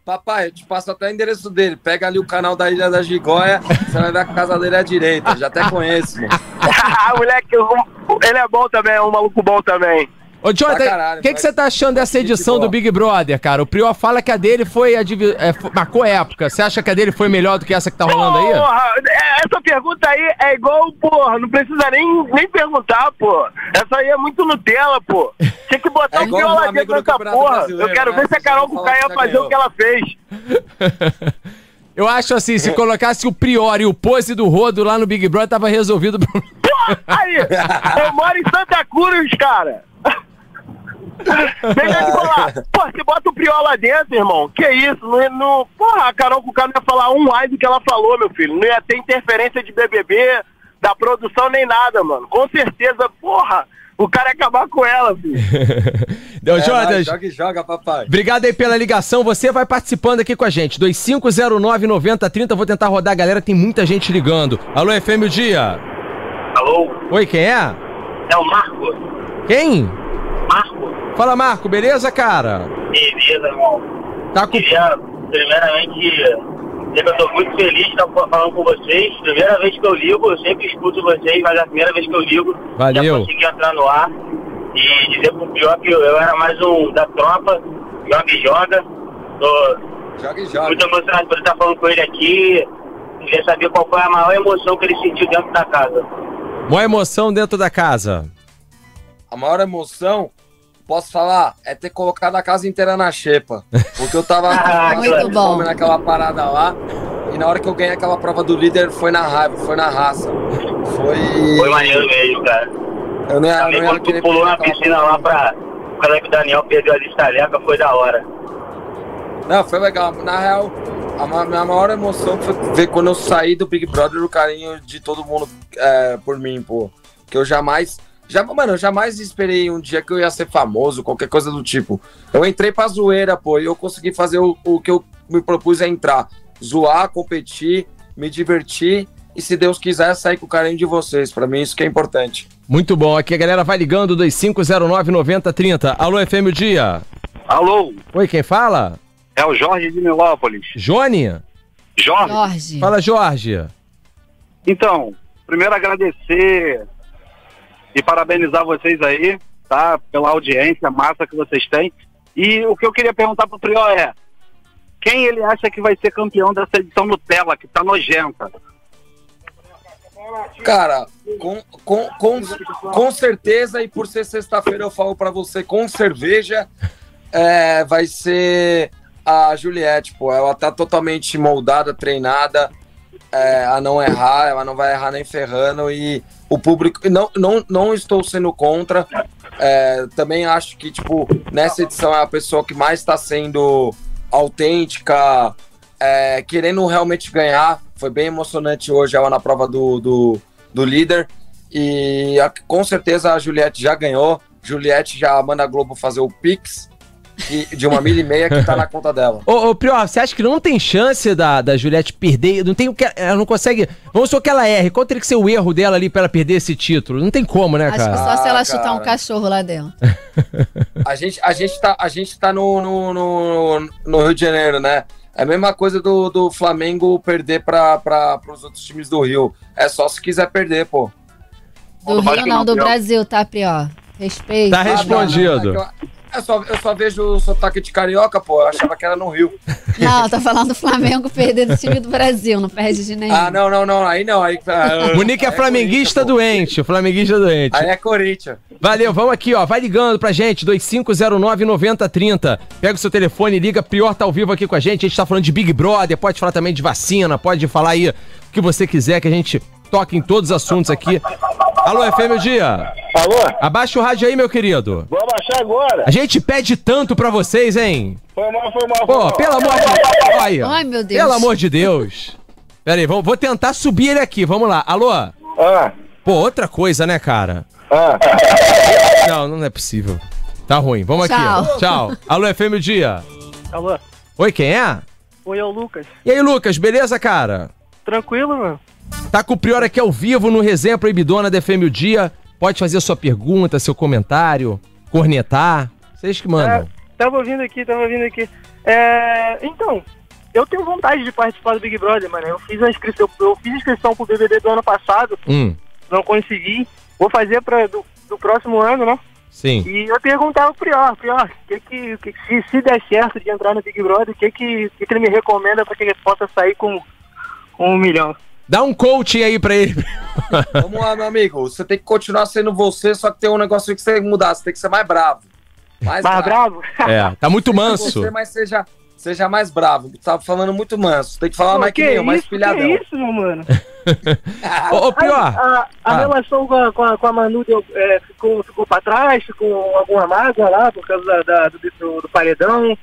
Papai, eu te passo até o endereço dele. Pega ali o canal da Ilha da Gigóia, você vai ver que a casa dele é à direita. Já até conheço, mano. moleque, um- ele é bom também, é um maluco bom também. Ô, Jonathan, o que, que você tá achando dessa edição do Big Brother, cara? O Prió fala que a dele foi. A divi- é, foi- marcou época. Você acha que a dele foi melhor do que essa que tá rolando aí? Porra, é- essa pergunta aí é igual, porra, não precisa nem, nem perguntar, pô. Essa aí é muito Nutella, pô. Tinha que botar É igual viola dentro dessa porra. Eu quero né? ver se a Carol Cucá ia fazer o que ela fez. Eu acho assim, se colocasse o Prior e o pose do Rodo lá no Big Brother, tava resolvido. o aí, eu moro em Santa Cruz, cara. Deixa eu te falar. Pô, você bota o Priol lá dentro, irmão. Que isso? Não, não... Porra, a Carol Cucá não ia falar um ai do que ela falou, meu filho. Não ia ter interferência de BBB, da produção, nem nada, mano. Com certeza, porra, o cara ia acabar com ela, filho. Deu, É, Jonas. joga e joga, papai. Obrigado aí pela ligação. Você vai participando aqui com a gente. 2509-9030. Vou tentar rodar, galera. Tem muita gente ligando. Alô, FM o dia. Alô? Oi, quem é? É o Marco? Quem? Marco? Fala, Marco. Beleza, cara? Beleza, irmão. Tá com... Queria, primeiramente, dizer que eu tô muito feliz de estar falando com vocês. Primeira vez que eu ligo, eu sempre escuto vocês, mas é a primeira vez que eu ligo, Valeu. já consegui entrar no ar. E dizer pro pior que eu, eu era mais um da tropa, joga e joga. Tô Joga e joga. muito emocionado por estar falando com ele aqui. Queria saber qual foi a maior emoção que ele sentiu dentro da casa. Mó emoção dentro da casa. A maior emoção, posso falar, é ter colocado a casa inteira na xepa. Porque eu tava Ah, muito passando bom. naquela parada lá. E na hora que eu ganhei aquela prova do líder, foi na raiva, foi na raça. Foi. Foi maneiro mesmo, cara. Eu não ia, Também não ia quando tu pulou na piscina lá pra. Quando é que o Daniel perdeu a estaleca, foi da hora. Não, foi legal. Na real, a minha maior emoção foi ver quando eu saí do Big Brother o carinho de todo mundo é, por mim, pô. Que eu jamais. Já, mano, eu jamais esperei um dia que eu ia ser famoso, qualquer coisa do tipo. Eu entrei pra zoeira, pô, e eu consegui fazer o, o que eu me propus a entrar. Zoar, competir, me divertir e, se Deus quiser, sair com o carinho de vocês. Pra mim, isso que é importante. Muito bom. Aqui a galera vai ligando 2509-9030. Alô, FM o dia. Alô, Oi, quem fala? é o Jorge de Milópolis. Jone? Jorge? Jorge. Fala, Jorge. Então, primeiro agradecer e parabenizar vocês aí, tá? Pela audiência massa que vocês têm. E o que eu queria perguntar pro Prió é: quem ele acha que vai ser campeão dessa edição Nutella, que tá nojenta? Cara, com, com, com, com certeza, e por ser sexta-feira, eu falo pra você com cerveja, é, vai ser a Juliette, pô. Ela tá totalmente moldada, treinada é, a não errar, ela não vai errar nem ferrando. E o público. Não, não, não estou sendo contra. é, também acho que, tipo, nessa edição é a pessoa que mais está sendo autêntica, é, querendo realmente ganhar. Foi bem emocionante hoje ela na prova do, do, do líder. E a- com certeza a Juliette já ganhou. Juliette já manda a Globo fazer o Pix de uma milha e meia que tá na conta dela. Ô, ô Prior, você acha que não tem chance da, da Juliette perder? Não tem o que. Ela não consegue. Vamos supor que ela erre. Qual teria que ser o erro dela ali pra ela perder esse título? Não tem como, né, Acho que cara? só se ela Ah, chutar um cara. cachorro lá dentro. A gente, a gente tá, a gente tá no, no, no, no Rio de Janeiro, né? É a mesma coisa do, do Flamengo perder para os outros times do Rio. É só se quiser perder, pô. Do Rio não, do. Brasil, tá, Prió? Respeito. Tá Ah, não, respondido. não, é eu, só, eu só vejo o sotaque de carioca, pô. Eu achava que era no Rio. Não, tá falando do Flamengo perder do time do Brasil, não perde de nenhum. Ah, não, não, não. Aí não. Aí, ah, Monique é aí flamenguista Corinthians, doente. Flamenguista doente. Aí é Corinthians. Valeu, vamos aqui, ó. Vai ligando pra gente, 2509-9030. Pega o seu telefone e liga. Prior tá ao vivo aqui com a gente. A gente tá falando de Big Brother, pode falar também de vacina, pode falar aí o que você quiser, que a gente toca em todos os assuntos aqui. Alô, FM o dia. Alô? Abaixa o rádio aí, meu querido. Vou abaixar agora. A gente pede tanto pra vocês, hein? Foi mal, foi mal. Pô, pelo amor de Deus. Ai, meu Deus. Pelo amor de Deus. Pera aí, vou, vou tentar subir ele aqui. Vamos lá. Alô? Ah, Pô, outra coisa, né, cara? ah. Não, não é possível. Tá ruim. Vamos aqui. Tchau. ó. Tchau. Alô, FM o dia. Alô? Oi, quem é? Oi, é o Lucas. E aí, Lucas, beleza, cara? Tranquilo, mano? Tá com o Prior aqui ao vivo no Resenha Proibidona da FM o dia. Pode fazer sua pergunta, seu comentário, cornetar. Vocês que mandam. É, tava ouvindo aqui, tava ouvindo aqui. É, então, eu tenho vontade de participar do Big Brother, mano. Eu fiz a inscrição, eu fiz inscrição pro BBB do ano passado, Hum, não consegui. Vou fazer pra, do, do próximo ano, né? sim. E eu perguntava pro Prior, Prior, que que, que, se, se der certo de entrar no Big Brother, o que, que, que, que ele me recomenda pra que ele possa sair com, com um milhão? Dá um coaching aí pra ele. Vamos lá, meu amigo. Você tem que continuar sendo você, só que tem um negócio que você tem que mudar. Você tem que ser mais bravo. Mais, Mais bravo? É, tá muito manso. Você, mas seja, seja mais bravo. Tava falando muito manso. Tem que falar Pô, mais que, nem eu, mais isso, pilhadão. que isso, meu mano? Ô, ô Prior. A, a Ah. relação com a, com a, com a Manu deu, é, ficou, ficou pra trás, ficou alguma mágoa lá por causa da, da- do, do- do paredão.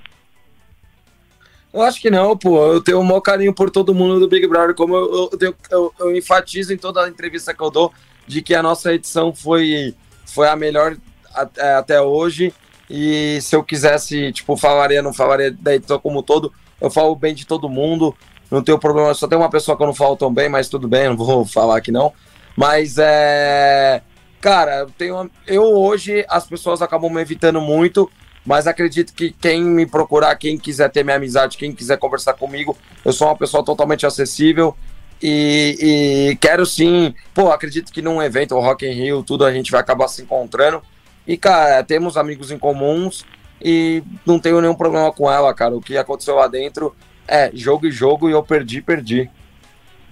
Eu acho que não, pô. Eu tenho o maior carinho por todo mundo do Big Brother. Como eu, eu, eu, eu- enfatizo em toda a entrevista que eu dou de que a nossa edição foi, foi a melhor até, até hoje. E se eu quisesse, tipo, falaria, não falaria da edição como todo, eu falo bem de todo mundo, não tenho problema, só tem uma pessoa que eu não falo tão bem, mas tudo bem, não vou falar aqui não. Mas é. Cara, eu tenho. Eu hoje as pessoas acabam me evitando muito, mas acredito que quem me procurar, quem quiser ter minha amizade, quem quiser conversar comigo, eu sou uma pessoa totalmente acessível. E, e quero sim, pô, acredito que num evento, o Rock in Rio, tudo a gente vai acabar se encontrando. E, cara, temos amigos em comuns e não tenho nenhum problema com ela, cara. O que aconteceu lá dentro é jogo e jogo e eu perdi, perdi.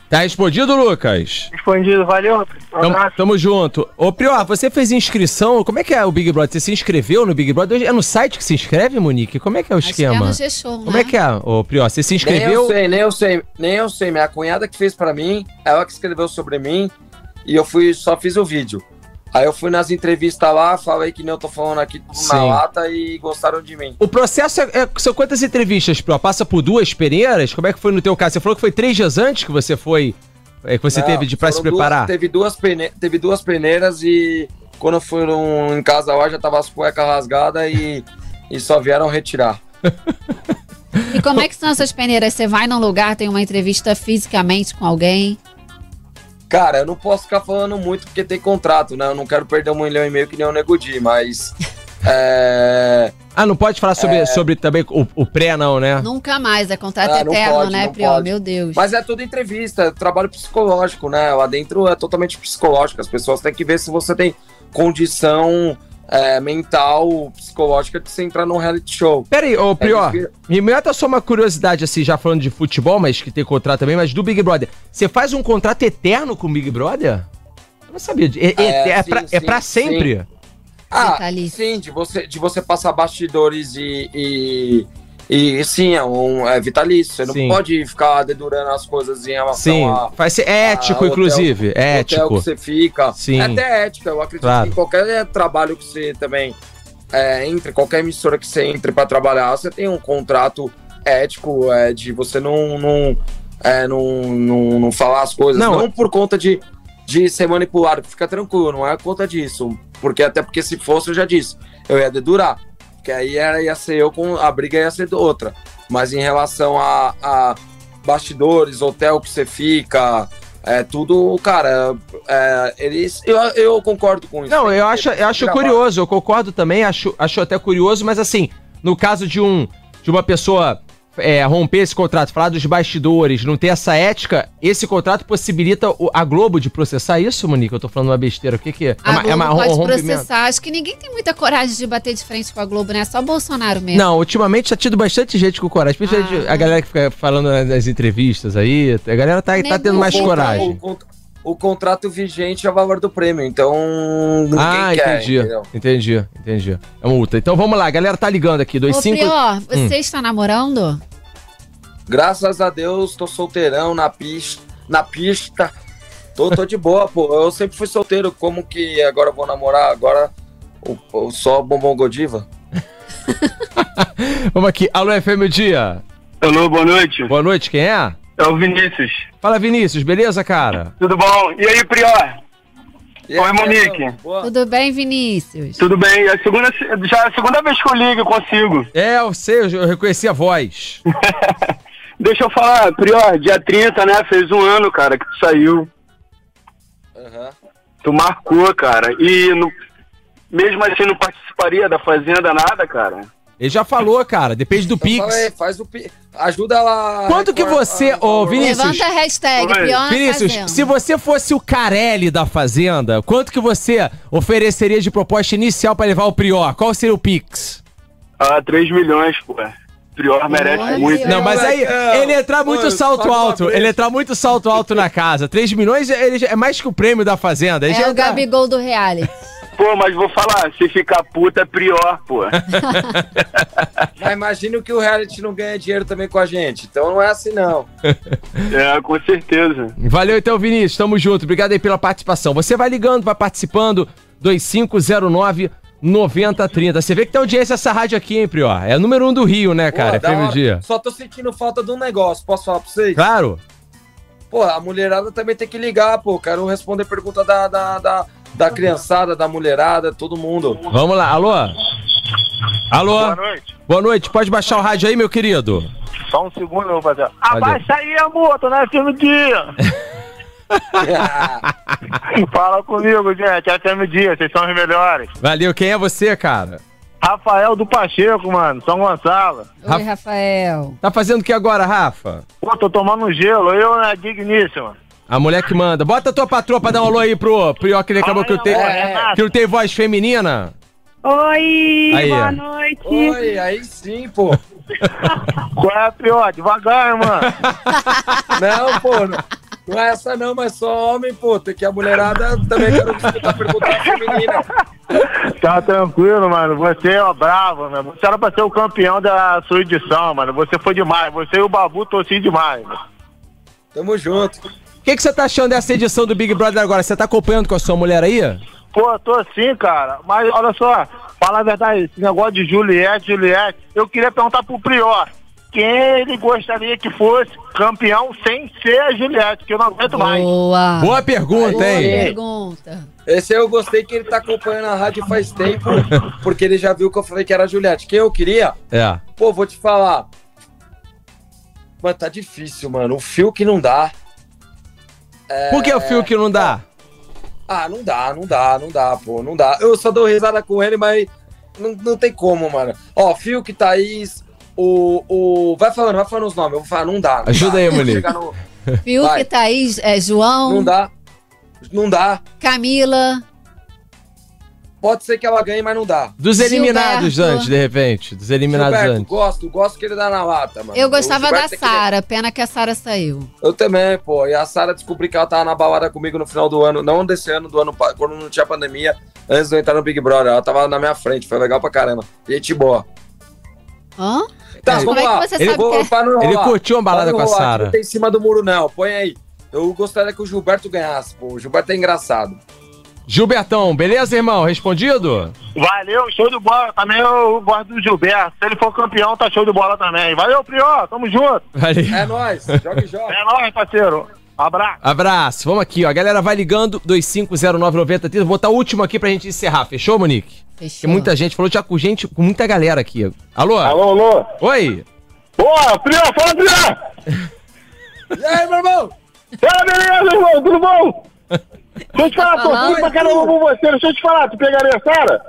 Tá respondido, Lucas? Respondido, valeu. Um Tamo, tamo junto. Ô, Prior, você fez inscrição. Como é que é o Big Brother? Você se inscreveu no Big Brother? É no site que se inscreve, Monique? Como é que é o Acho que é esquema? no G-Show, Como né? é que é, ô Prior? Você se Nem eu inscreveu? sei, nem eu sei, nem eu sei. Minha cunhada que fez pra mim, ela que escreveu sobre mim e eu fui só fiz o vídeo. Aí eu fui nas entrevistas lá, falei que nem eu tô falando aqui tudo na lata e gostaram de mim. O processo é, é- São quantas entrevistas, Prior? Passa por duas peneiras? Como é que foi no teu caso? Você falou que foi três dias antes que você foi. é, que você Não, teve de pra se foram duas- preparar? teve, duas pene, teve duas peneiras e quando eu fui num- em casa lá já tava as cuecas rasgadas e, e só vieram retirar. E como é que são essas peneiras? Você vai num lugar, tem uma entrevista fisicamente com alguém? Cara, eu não posso ficar falando muito porque tem contrato, né? Eu não quero perder um milhão e meio que nem o Nego Di, mas. é, Ah, não pode falar sobre, sobre também o, o pré, não, né? Nunca mais, é contrato Ah, eterno, pode, né, não Priol? pode. Meu Deus. Mas é tudo entrevista, é trabalho psicológico, né? Lá dentro é totalmente psicológico. As pessoas têm que ver se você tem condição é, mental, psicológica de você entrar num reality show. Pera aí, ô Prior, difícil. me meta só uma curiosidade, assim, já falando de futebol, mas que tem contrato também, mas do Big Brother. Você faz um contrato eterno com o Big Brother? Eu não sabia. de- É, é, É, é, sim, pra, é sim, pra sempre? Ah, Vitalício. sim, de você, de você passar bastidores e. e... E sim, é um é vitalício. Você Sim. não pode ficar dedurando as coisas em relação Sim. a, Vai ser ético, hotel- inclusive. hotel Ético. que você fica. Sim. É até ética. Eu acredito Claro. que em qualquer trabalho que você também é, entre, qualquer emissora que você entre para trabalhar, você tem um contrato ético é, de você não, não, é, não, não, não falar as coisas. Não, Não, por conta de, de ser manipulado. Fica tranquilo, não é conta disso. Porque até porque se fosse, eu já disse, eu ia dedurar. Porque aí era, ia ser eu com. A briga ia ser outra. Mas em relação a, a bastidores, hotel que você fica, é tudo, cara, é, eles. Eu, eu concordo com isso. Não, eu que- acho, eu que acho curioso, eu concordo também, acho, acho até curioso, mas assim, no caso de um de uma pessoa é, romper esse contrato, falar dos bastidores, não ter essa ética, esse contrato possibilita o- a Globo de processar isso, Monique? Eu tô falando uma besteira. O que que é? A uma- Globo uma- um pode rompimento? processar. Acho que ninguém tem muita coragem de bater de frente com a Globo, né? Só Bolsonaro mesmo. Não, ultimamente tá tido bastante gente com coragem. Ah. a galera que fica falando nas entrevistas aí. A galera tá, tá tendo mais volta coragem. O, cont- o contrato vigente é o valor do prêmio, então ninguém Ah, quer, entendi. entendeu? Entendi, entendi. É multa. Então vamos lá, a galera tá ligando aqui. Ô, 25. Prior, você Hum. está namorando? Graças a Deus, tô solteirão na pista. Na pista. Tô, tô de boa, pô. Eu sempre fui solteiro. Como que agora eu vou namorar? Agora o, o só bombom Godiva? Vamos aqui. Alô, FM o dia. Alô, boa noite. Boa noite, quem é? É o Vinícius. Fala, Vinícius, beleza, cara? Tudo bom? E aí, Prior? Oi, Monique. Tudo bem, Vinícius? Tudo bem? É a segunda, já é a segunda vez que eu ligo consigo. É, eu sei, eu reconheci a voz. Deixa eu falar, Prior, dia 30, né? Fez um ano, cara, que tu saiu. Aham. Tu marcou, cara. E no- mesmo assim não participaria da Fazenda nada, cara. Ele já falou, cara, depende do Então Pix. faz o pi... Ajuda ela. a Quanto que você- ô, a- Vinícius, Levanta a hashtag, na Vinícius, se você fosse o Carelli da Fazenda, quanto que você ofereceria de proposta inicial pra levar o Prior? Qual seria o Pix? Ah, 3 milhões, pô. Prior merece Olha. muito. Não, mas aí ele entrar muito Mano, salto alto, ele entrar muito salto alto na casa. 3 milhões ele já- é mais que o prêmio da Fazenda. Já É o entra- Gabigol do reality. Pô, mas vou falar, se ficar puta é Prior, pô. Mas imagina que o reality não ganha dinheiro também com a gente. Então não é assim, não. é, com certeza. Valeu então, Vinícius. Tamo junto. Obrigado aí pela participação. Você vai ligando, vai participando. 2509 9030. Você vê que tem audiência essa rádio aqui, hein, Prior? É o número um do Rio, né, cara? Pô, FM hora. Dia. Só tô sentindo falta de um negócio. Posso falar pra vocês? Claro. Pô, a mulherada também tem que ligar, pô. Quero responder pergunta da, da, da, da criançada, da mulherada, todo mundo. Vamos lá. Alô? Alô? Boa noite. Boa noite. Pode baixar o rádio aí, meu querido? Só um segundo. Valeu. Abaixa aí, amor, tô nascendo dia. Fala comigo, gente. É FM Dia, vocês são os melhores. Valeu. Quem é você, cara? Rafael do Pacheco, mano, São Gonçalo. Oi, Rafa- Rafael. Tá fazendo o que agora, Rafa? Pô, tô tomando um gelo, eu na digníssima. A mulher que manda. Bota a tua patroa pra dar um alô aí pro Prió, que ele acabou que, eu te... Fala aí, É. Renato. que não tem voz feminina. Oi, Aí, boa ó. noite. Oi, aí sim, pô. Qual é a pior? Devagar, mano. Não, pô, não, não é essa não, mas só homem, pô. Tem que a mulherada também quero escutar perguntar feminina. Tá tranquilo, mano. Você é ó, bravo, mano. Você era pra ser o campeão da sua edição, mano. Você foi demais. Você e o Babu torci demais. mano. Tamo junto. O que, que você tá achando dessa edição do Big Brother agora? Você tá acompanhando com a sua mulher aí? Pô, tô assim, cara. Mas olha só, fala a verdade, esse negócio de Juliette, Juliette, eu queria perguntar pro Prior. Quem ele gostaria que fosse campeão sem ser a Juliette, que eu não aguento mais. Boa. Boa pergunta, Boa hein? pergunta. Esse aí eu gostei que ele tá acompanhando a rádio faz tempo, porque ele já viu que eu falei que era a Juliette. Quem eu queria? É. Pô, vou te falar. Mano, tá difícil, mano. O fio que não dá. Por que o fio que não dá? Ah, não dá, não dá, não dá, pô, não dá. Eu só dou risada com ele, mas não, não tem como, mano. Ó, Fio que Thaís, o, o. Vai falando, vai falando os nomes. Eu vou falar, não dá. não Ajuda dá. aí, Monique. No- Fiuk, Vai. Thaís, é, João, Não dá. Não dá. Camila. Pode ser que ela ganhe, mas não dá. Dos eliminados Gilberto. antes, de repente. Dos eliminados Gilberto, antes. gosto, gosto que ele dá na lata, mano. Eu gostava da é que Sara, pena que a Sara saiu. Eu também, pô. E a Sara descobri que ela tava na balada comigo no final do ano. Não desse ano, do ano pa- quando não tinha pandemia. Antes de eu entrar no Big Brother. Ela tava na minha frente. Foi legal pra caramba. Gente boa. Hã? Tá, Mas vamos como é lá. que você Ele sabe Vou- que é? Ele curtiu uma balada com a Sara. Não tem em cima do muro, não. Põe aí. Eu gostaria que o Gilberto ganhasse, pô. O Gilberto é engraçado. Gilbertão, beleza, irmão? Respondido? Valeu, show de bola. Também eu gosto do Gilberto. Se ele for campeão, tá show de bola também. Valeu, Prior. Tamo junto. Valeu. É nóis. Joga e joga. É nóis, parceiro. Abraço. Abraço. Vamos aqui, ó. A galera vai ligando 250990. Vou botar o último aqui pra gente encerrar. Fechou, Monique? Fechou. muita gente falou já com gente, com muita galera aqui. Alô? Alô, alô. Oi? Ô, Prior, fala, Prior. E aí, meu irmão? Fala, beleza, irmão. Tudo bom? Deixa eu te falar, tô falando? tudo pra caramba com você. Deixa eu te falar, tu pegaria a Sara?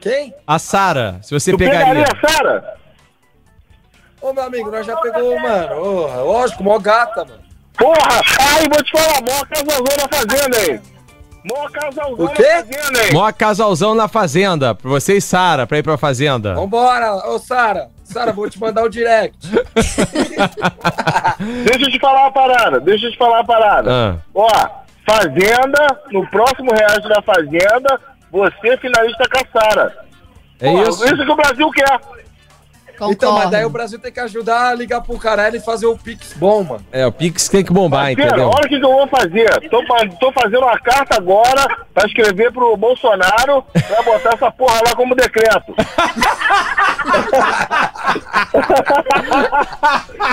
Quem? A Sara, se você Tu pegaria. pegaria a Sara? Ô, meu amigo, nós já pegou, mano. Ô, lógico, mó gata, mano. Porra, aí vou te falar, mó casalzão na fazenda aí. Mó casalzão O quê? na fazenda aí. Mó casalzão na fazenda. Pra você e Sara, pra ir pra fazenda. Vambora. Ô, Sara. Sara, vou te mandar o direct. Deixa eu te falar uma parada, deixa eu te falar uma parada. Ah. Ó, Fazenda, no próximo resto da Fazenda, você finalista com a Sara. É Pô, isso? Isso que o Brasil quer. Concordo. Então, mas daí o Brasil tem que ajudar a ligar pro Carelli e fazer o Pix bom, mano. É, o Pix tem que bombar, Parceiro, entendeu? olha o que, eu vou fazer. Tô, tô fazendo uma carta agora pra escrever pro Bolsonaro pra botar essa porra lá como decreto.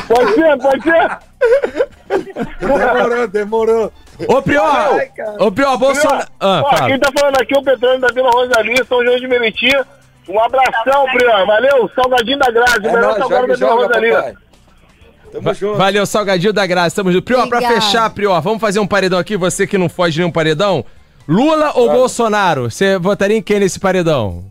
pode ser, pode ser? Demorou, demorou. Ô, Prior! Ai. Ô, Prior, Bolsonaro. Ah, Ó, quem tá falando aqui é o Petrônio da Vila Rosalia, São João de Meriti. Um abração, Prior. Valeu, salgadinho da grade, o É melhor salgado joga da Vila Rosalia. papai. Tamo junto. Valeu, Salgadinho da Graça. Estamos juntos. Prior, pra fechar, Prior, vamos fazer um paredão aqui. Você que não foge de nenhum paredão. Lula ou Bolsonaro? Você votaria em quem nesse paredão?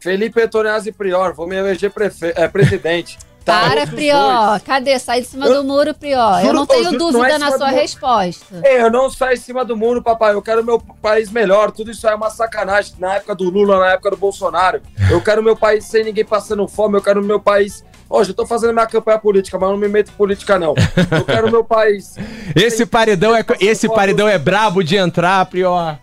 Felipe Antoniazzi Prior, vou me eleger prefe... é, presidente. Tá, Para, dois. Cadê? Sai de cima Eu- do muro, Prior. Eu não tenho juro, não dúvida é em na sua resposta. Ei, eu não saio em cima do muro, papai. Eu quero meu país melhor. Tudo isso aí é uma sacanagem. Na época do Lula, na época do Bolsonaro. Eu quero meu país sem ninguém passando fome. Eu quero meu país. Hoje eu tô fazendo minha campanha política, mas eu não me meto em política, não. Eu quero meu país. Esse paredão é, esse paredão é brabo de entrar, Prior.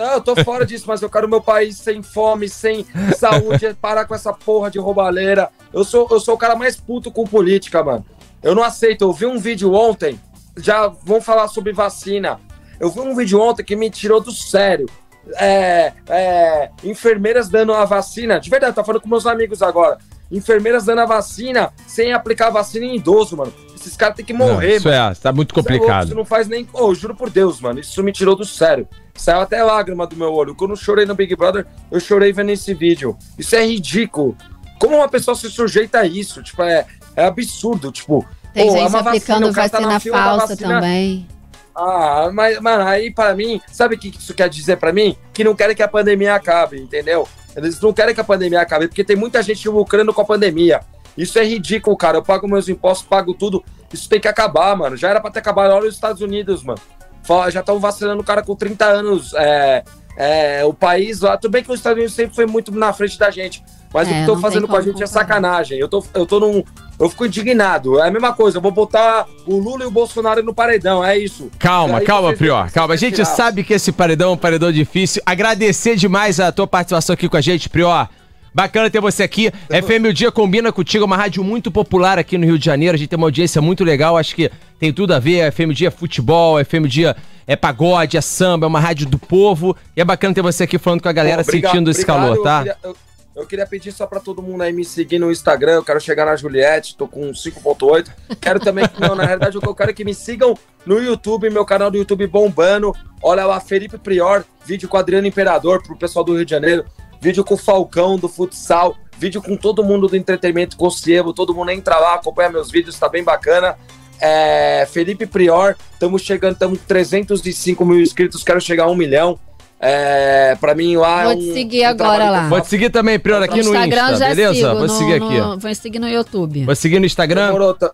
Não, eu tô fora disso, mas eu quero meu país sem fome, sem saúde, parar com essa porra de roubalheira. Eu sou, eu sou o cara mais puto com política, mano. Eu não aceito. Eu vi um vídeo ontem, já vão falar sobre vacina. Eu vi um vídeo ontem que me tirou do sério. É, é, enfermeiras dando a vacina, de verdade, tô falando com meus amigos agora. Enfermeiras dando a vacina sem aplicar a vacina em idoso, mano. Esses caras têm que Não, morrer, isso mano. é, tá muito Isso é louco, complicado. Isso não faz nem. Ô, juro por Deus, mano. Isso me tirou do sério. Saiu até lágrima do meu olho. Quando eu chorei no Big Brother, eu chorei vendo esse vídeo. Isso é ridículo. Como uma pessoa se sujeita a isso? Tipo, é, é absurdo. Tipo, Tem pô, é gente uma vacina, aplicando o cara tá vacina na fila da falsa vacina. também. Ah, mas, mano, aí pra mim, sabe o que isso quer dizer pra mim? Que não querem que a pandemia acabe, entendeu? Eles não querem que a pandemia acabe, porque tem muita gente lucrando com a pandemia. Isso é ridículo, cara. Eu pago meus impostos, pago tudo. Isso tem que acabar, mano. Já era pra ter acabado. Olha os Estados Unidos, mano. Já estão vacinando o cara com 30 anos. É, é, o país lá. Tudo bem que os Estados Unidos sempre foi muito na frente da gente. Mas É, o que não estão fazendo com a gente é comparar. sacanagem. Eu tô, eu tô num. Eu fico indignado. É a mesma coisa. Eu vou botar o Lula e o Bolsonaro no paredão. É isso. Calma, Aí calma, vocês- Prior, calma. A gente tirar. sabe que esse paredão é um paredão difícil. Agradecer demais a tua participação aqui com a gente, Prior. Bacana ter você aqui. FM O Dia combina contigo, é uma rádio muito popular aqui no Rio de Janeiro. A gente tem uma audiência muito legal, acho que tem tudo a ver. FM O Dia é futebol, FM O Dia é pagode, é samba, é uma rádio do povo. E é bacana ter você aqui falando com a galera, Pô, obrigado- sentindo esse obrigado. calor, tá? Eu queria, eu- eu queria pedir só pra todo mundo aí me seguir no Instagram. Eu quero chegar na Juliette, tô com 5.8. Quero também, não, na realidade, eu quero que me sigam no YouTube, meu canal do YouTube bombando. Olha lá, Felipe Prior, vídeo com Adriano Imperador pro pessoal do Rio de Janeiro. Vídeo com o Falcão do futsal. Vídeo com todo mundo do entretenimento, com o Ciebo. Todo mundo entra lá, acompanha meus vídeos, tá bem bacana. É, Felipe Prior, estamos chegando, estamos com 305 mil inscritos, quero chegar a um milhão. É, pra mim lá Vou é te um, seguir um agora que eu lá. Vou te seguir também, Prior, aqui no Instagram Insta, já beleza? sigo. Vou no- seguir aqui. no- Vou seguir no YouTube. Vou seguir no Instagram. Demorou, tá-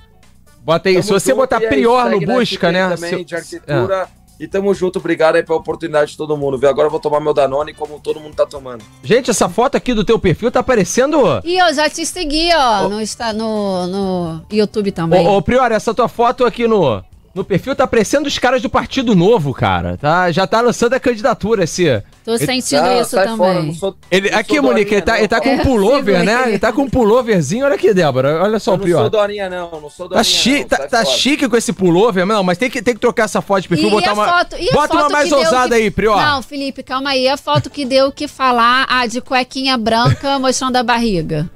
Bota aí. tamo Se você botar Prior no busca, né? Também, Se- de arquitetura. E tamo junto, obrigado aí pela oportunidade de todo mundo, viu? Agora eu vou tomar meu Danone como todo mundo tá tomando. Gente, essa foto aqui do teu perfil tá parecendo. E eu já te segui, ó, no, Insta- no, no YouTube também. Ô, ô, Prior, essa tua foto aqui no, no perfil tá parecendo os caras do Partido Novo, cara. Tá, já tá lançando a candidatura esse. Tô sentindo Ah, isso sai também. fora, não sou- Ele, não aqui, Monique, ele tá, não. ele tá com um É, pullover, sigo né? Ele tá com um pulloverzinho. Olha aqui, Débora. Olha só Eu o não Prior. sou Dorinha, não. Não sou Tá, Dorinha, chi não. tá, tá chique com esse pullover, não, mas tem que, tem que trocar essa foto de perfil, E botar a uma. foto- e a bota uma mais ousada que- aí, Prior. Não, Felipe, calma aí. A foto que deu o que falar, a de cuequinha branca mostrando a barriga.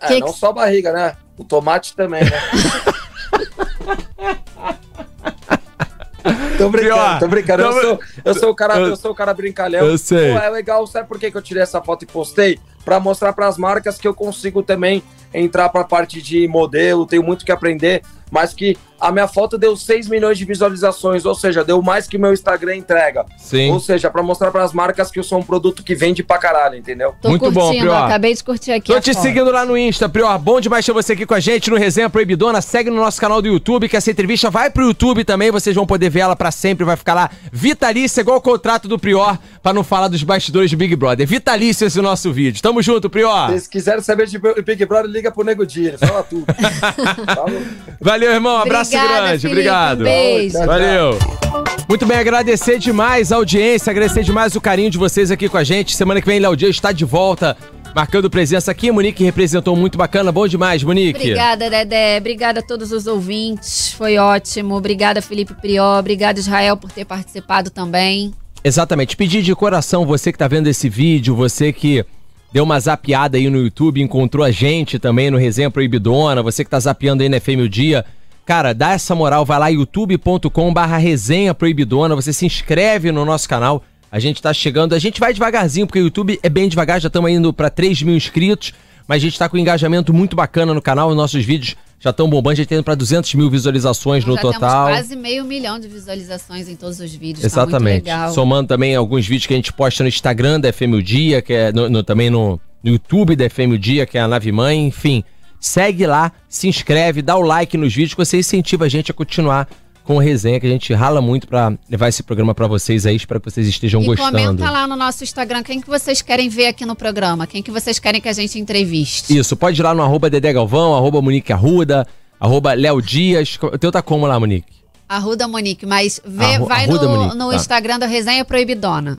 É, Que não que- só a barriga, né? O tomate também, né? tô brincando, Pior. tô brincando. Eu sou, eu sou o cara, eu- eu sou o cara brincalhão. eu sei. Pô, é legal, sabe por que que eu tirei essa foto e postei? Pra mostrar pras marcas que eu consigo também entrar pra parte de modelo, tenho muito que aprender, mas que a minha foto deu 6 milhões de visualizações, ou seja, deu mais que meu Instagram entrega. Sim. Ou seja, pra mostrar pras marcas que eu sou um produto que vende pra caralho, entendeu? Tô Muito bom, curtindo, Prior. acabei de curtir aqui. Tô a te foto. seguindo lá no Insta, Prior. Bom demais ter você aqui com a gente no Resenha Proibidona. Segue no nosso canal do YouTube, que essa entrevista vai pro YouTube também. Vocês vão poder ver ela pra sempre. Vai ficar lá vitalícia, igual o contrato do Prior, pra não falar dos bastidores do Big Brother. Vitalício esse nosso vídeo. Tamo junto, Prior. Se vocês quiserem saber de Big Brother, liga pro Nego Dia, fala tudo. Falou. Valeu, irmão. Abraço Obrigada, grande. Felipe, Obrigado. um beijo. Valeu. Muito bem, agradecer demais a audiência, agradecer demais o carinho de vocês aqui com a gente. Semana que vem, Léo Dias está de volta, marcando presença aqui. Monique representou muito bacana, bom demais, Monique. Obrigada, Dedé. Obrigada a todos os ouvintes. Foi ótimo. Obrigada, Felipe Prió. Obrigada, Israel, por ter participado também. Exatamente. Pedir de coração, você que tá vendo esse vídeo, você que deu uma zapeada aí no YouTube, encontrou a gente também no Resenha Proibidona, você que tá zapeando aí na FM o Dia. Cara, dá essa moral, vai lá youtube.com barra resenha proibidona, você se inscreve no nosso canal. A gente tá chegando, a gente vai devagarzinho, porque o YouTube é bem devagar, já estamos indo para 3 mil inscritos, mas a gente tá com um engajamento muito bacana no canal, os nossos vídeos já estão bombando, já tá indo para 200 mil visualizações no Já total. temos quase meio milhão de visualizações em todos os vídeos. Tá Exatamente. legal. Somando também alguns vídeos que a gente posta no Instagram da FM o Dia, que é no- no- também no, no YouTube da FM o Dia, que é a Nave Mãe, enfim. Segue lá, se inscreve, dá o like nos vídeos, que você incentiva a gente a continuar com resenha, que a gente rala muito pra levar esse programa pra vocês aí. Espero que vocês estejam E gostando. comenta lá no nosso Instagram quem que vocês querem ver aqui no programa, quem que vocês querem que a gente entreviste. Isso, pode ir lá no arroba Dedé Galvão, arroba Monique Arruda, arroba Léo Dias. O teu tá como lá, Monique? Arruda Monique, mas vê, Arru- vai Arruda no, Monique, no tá. Instagram da Resenha Proibidona.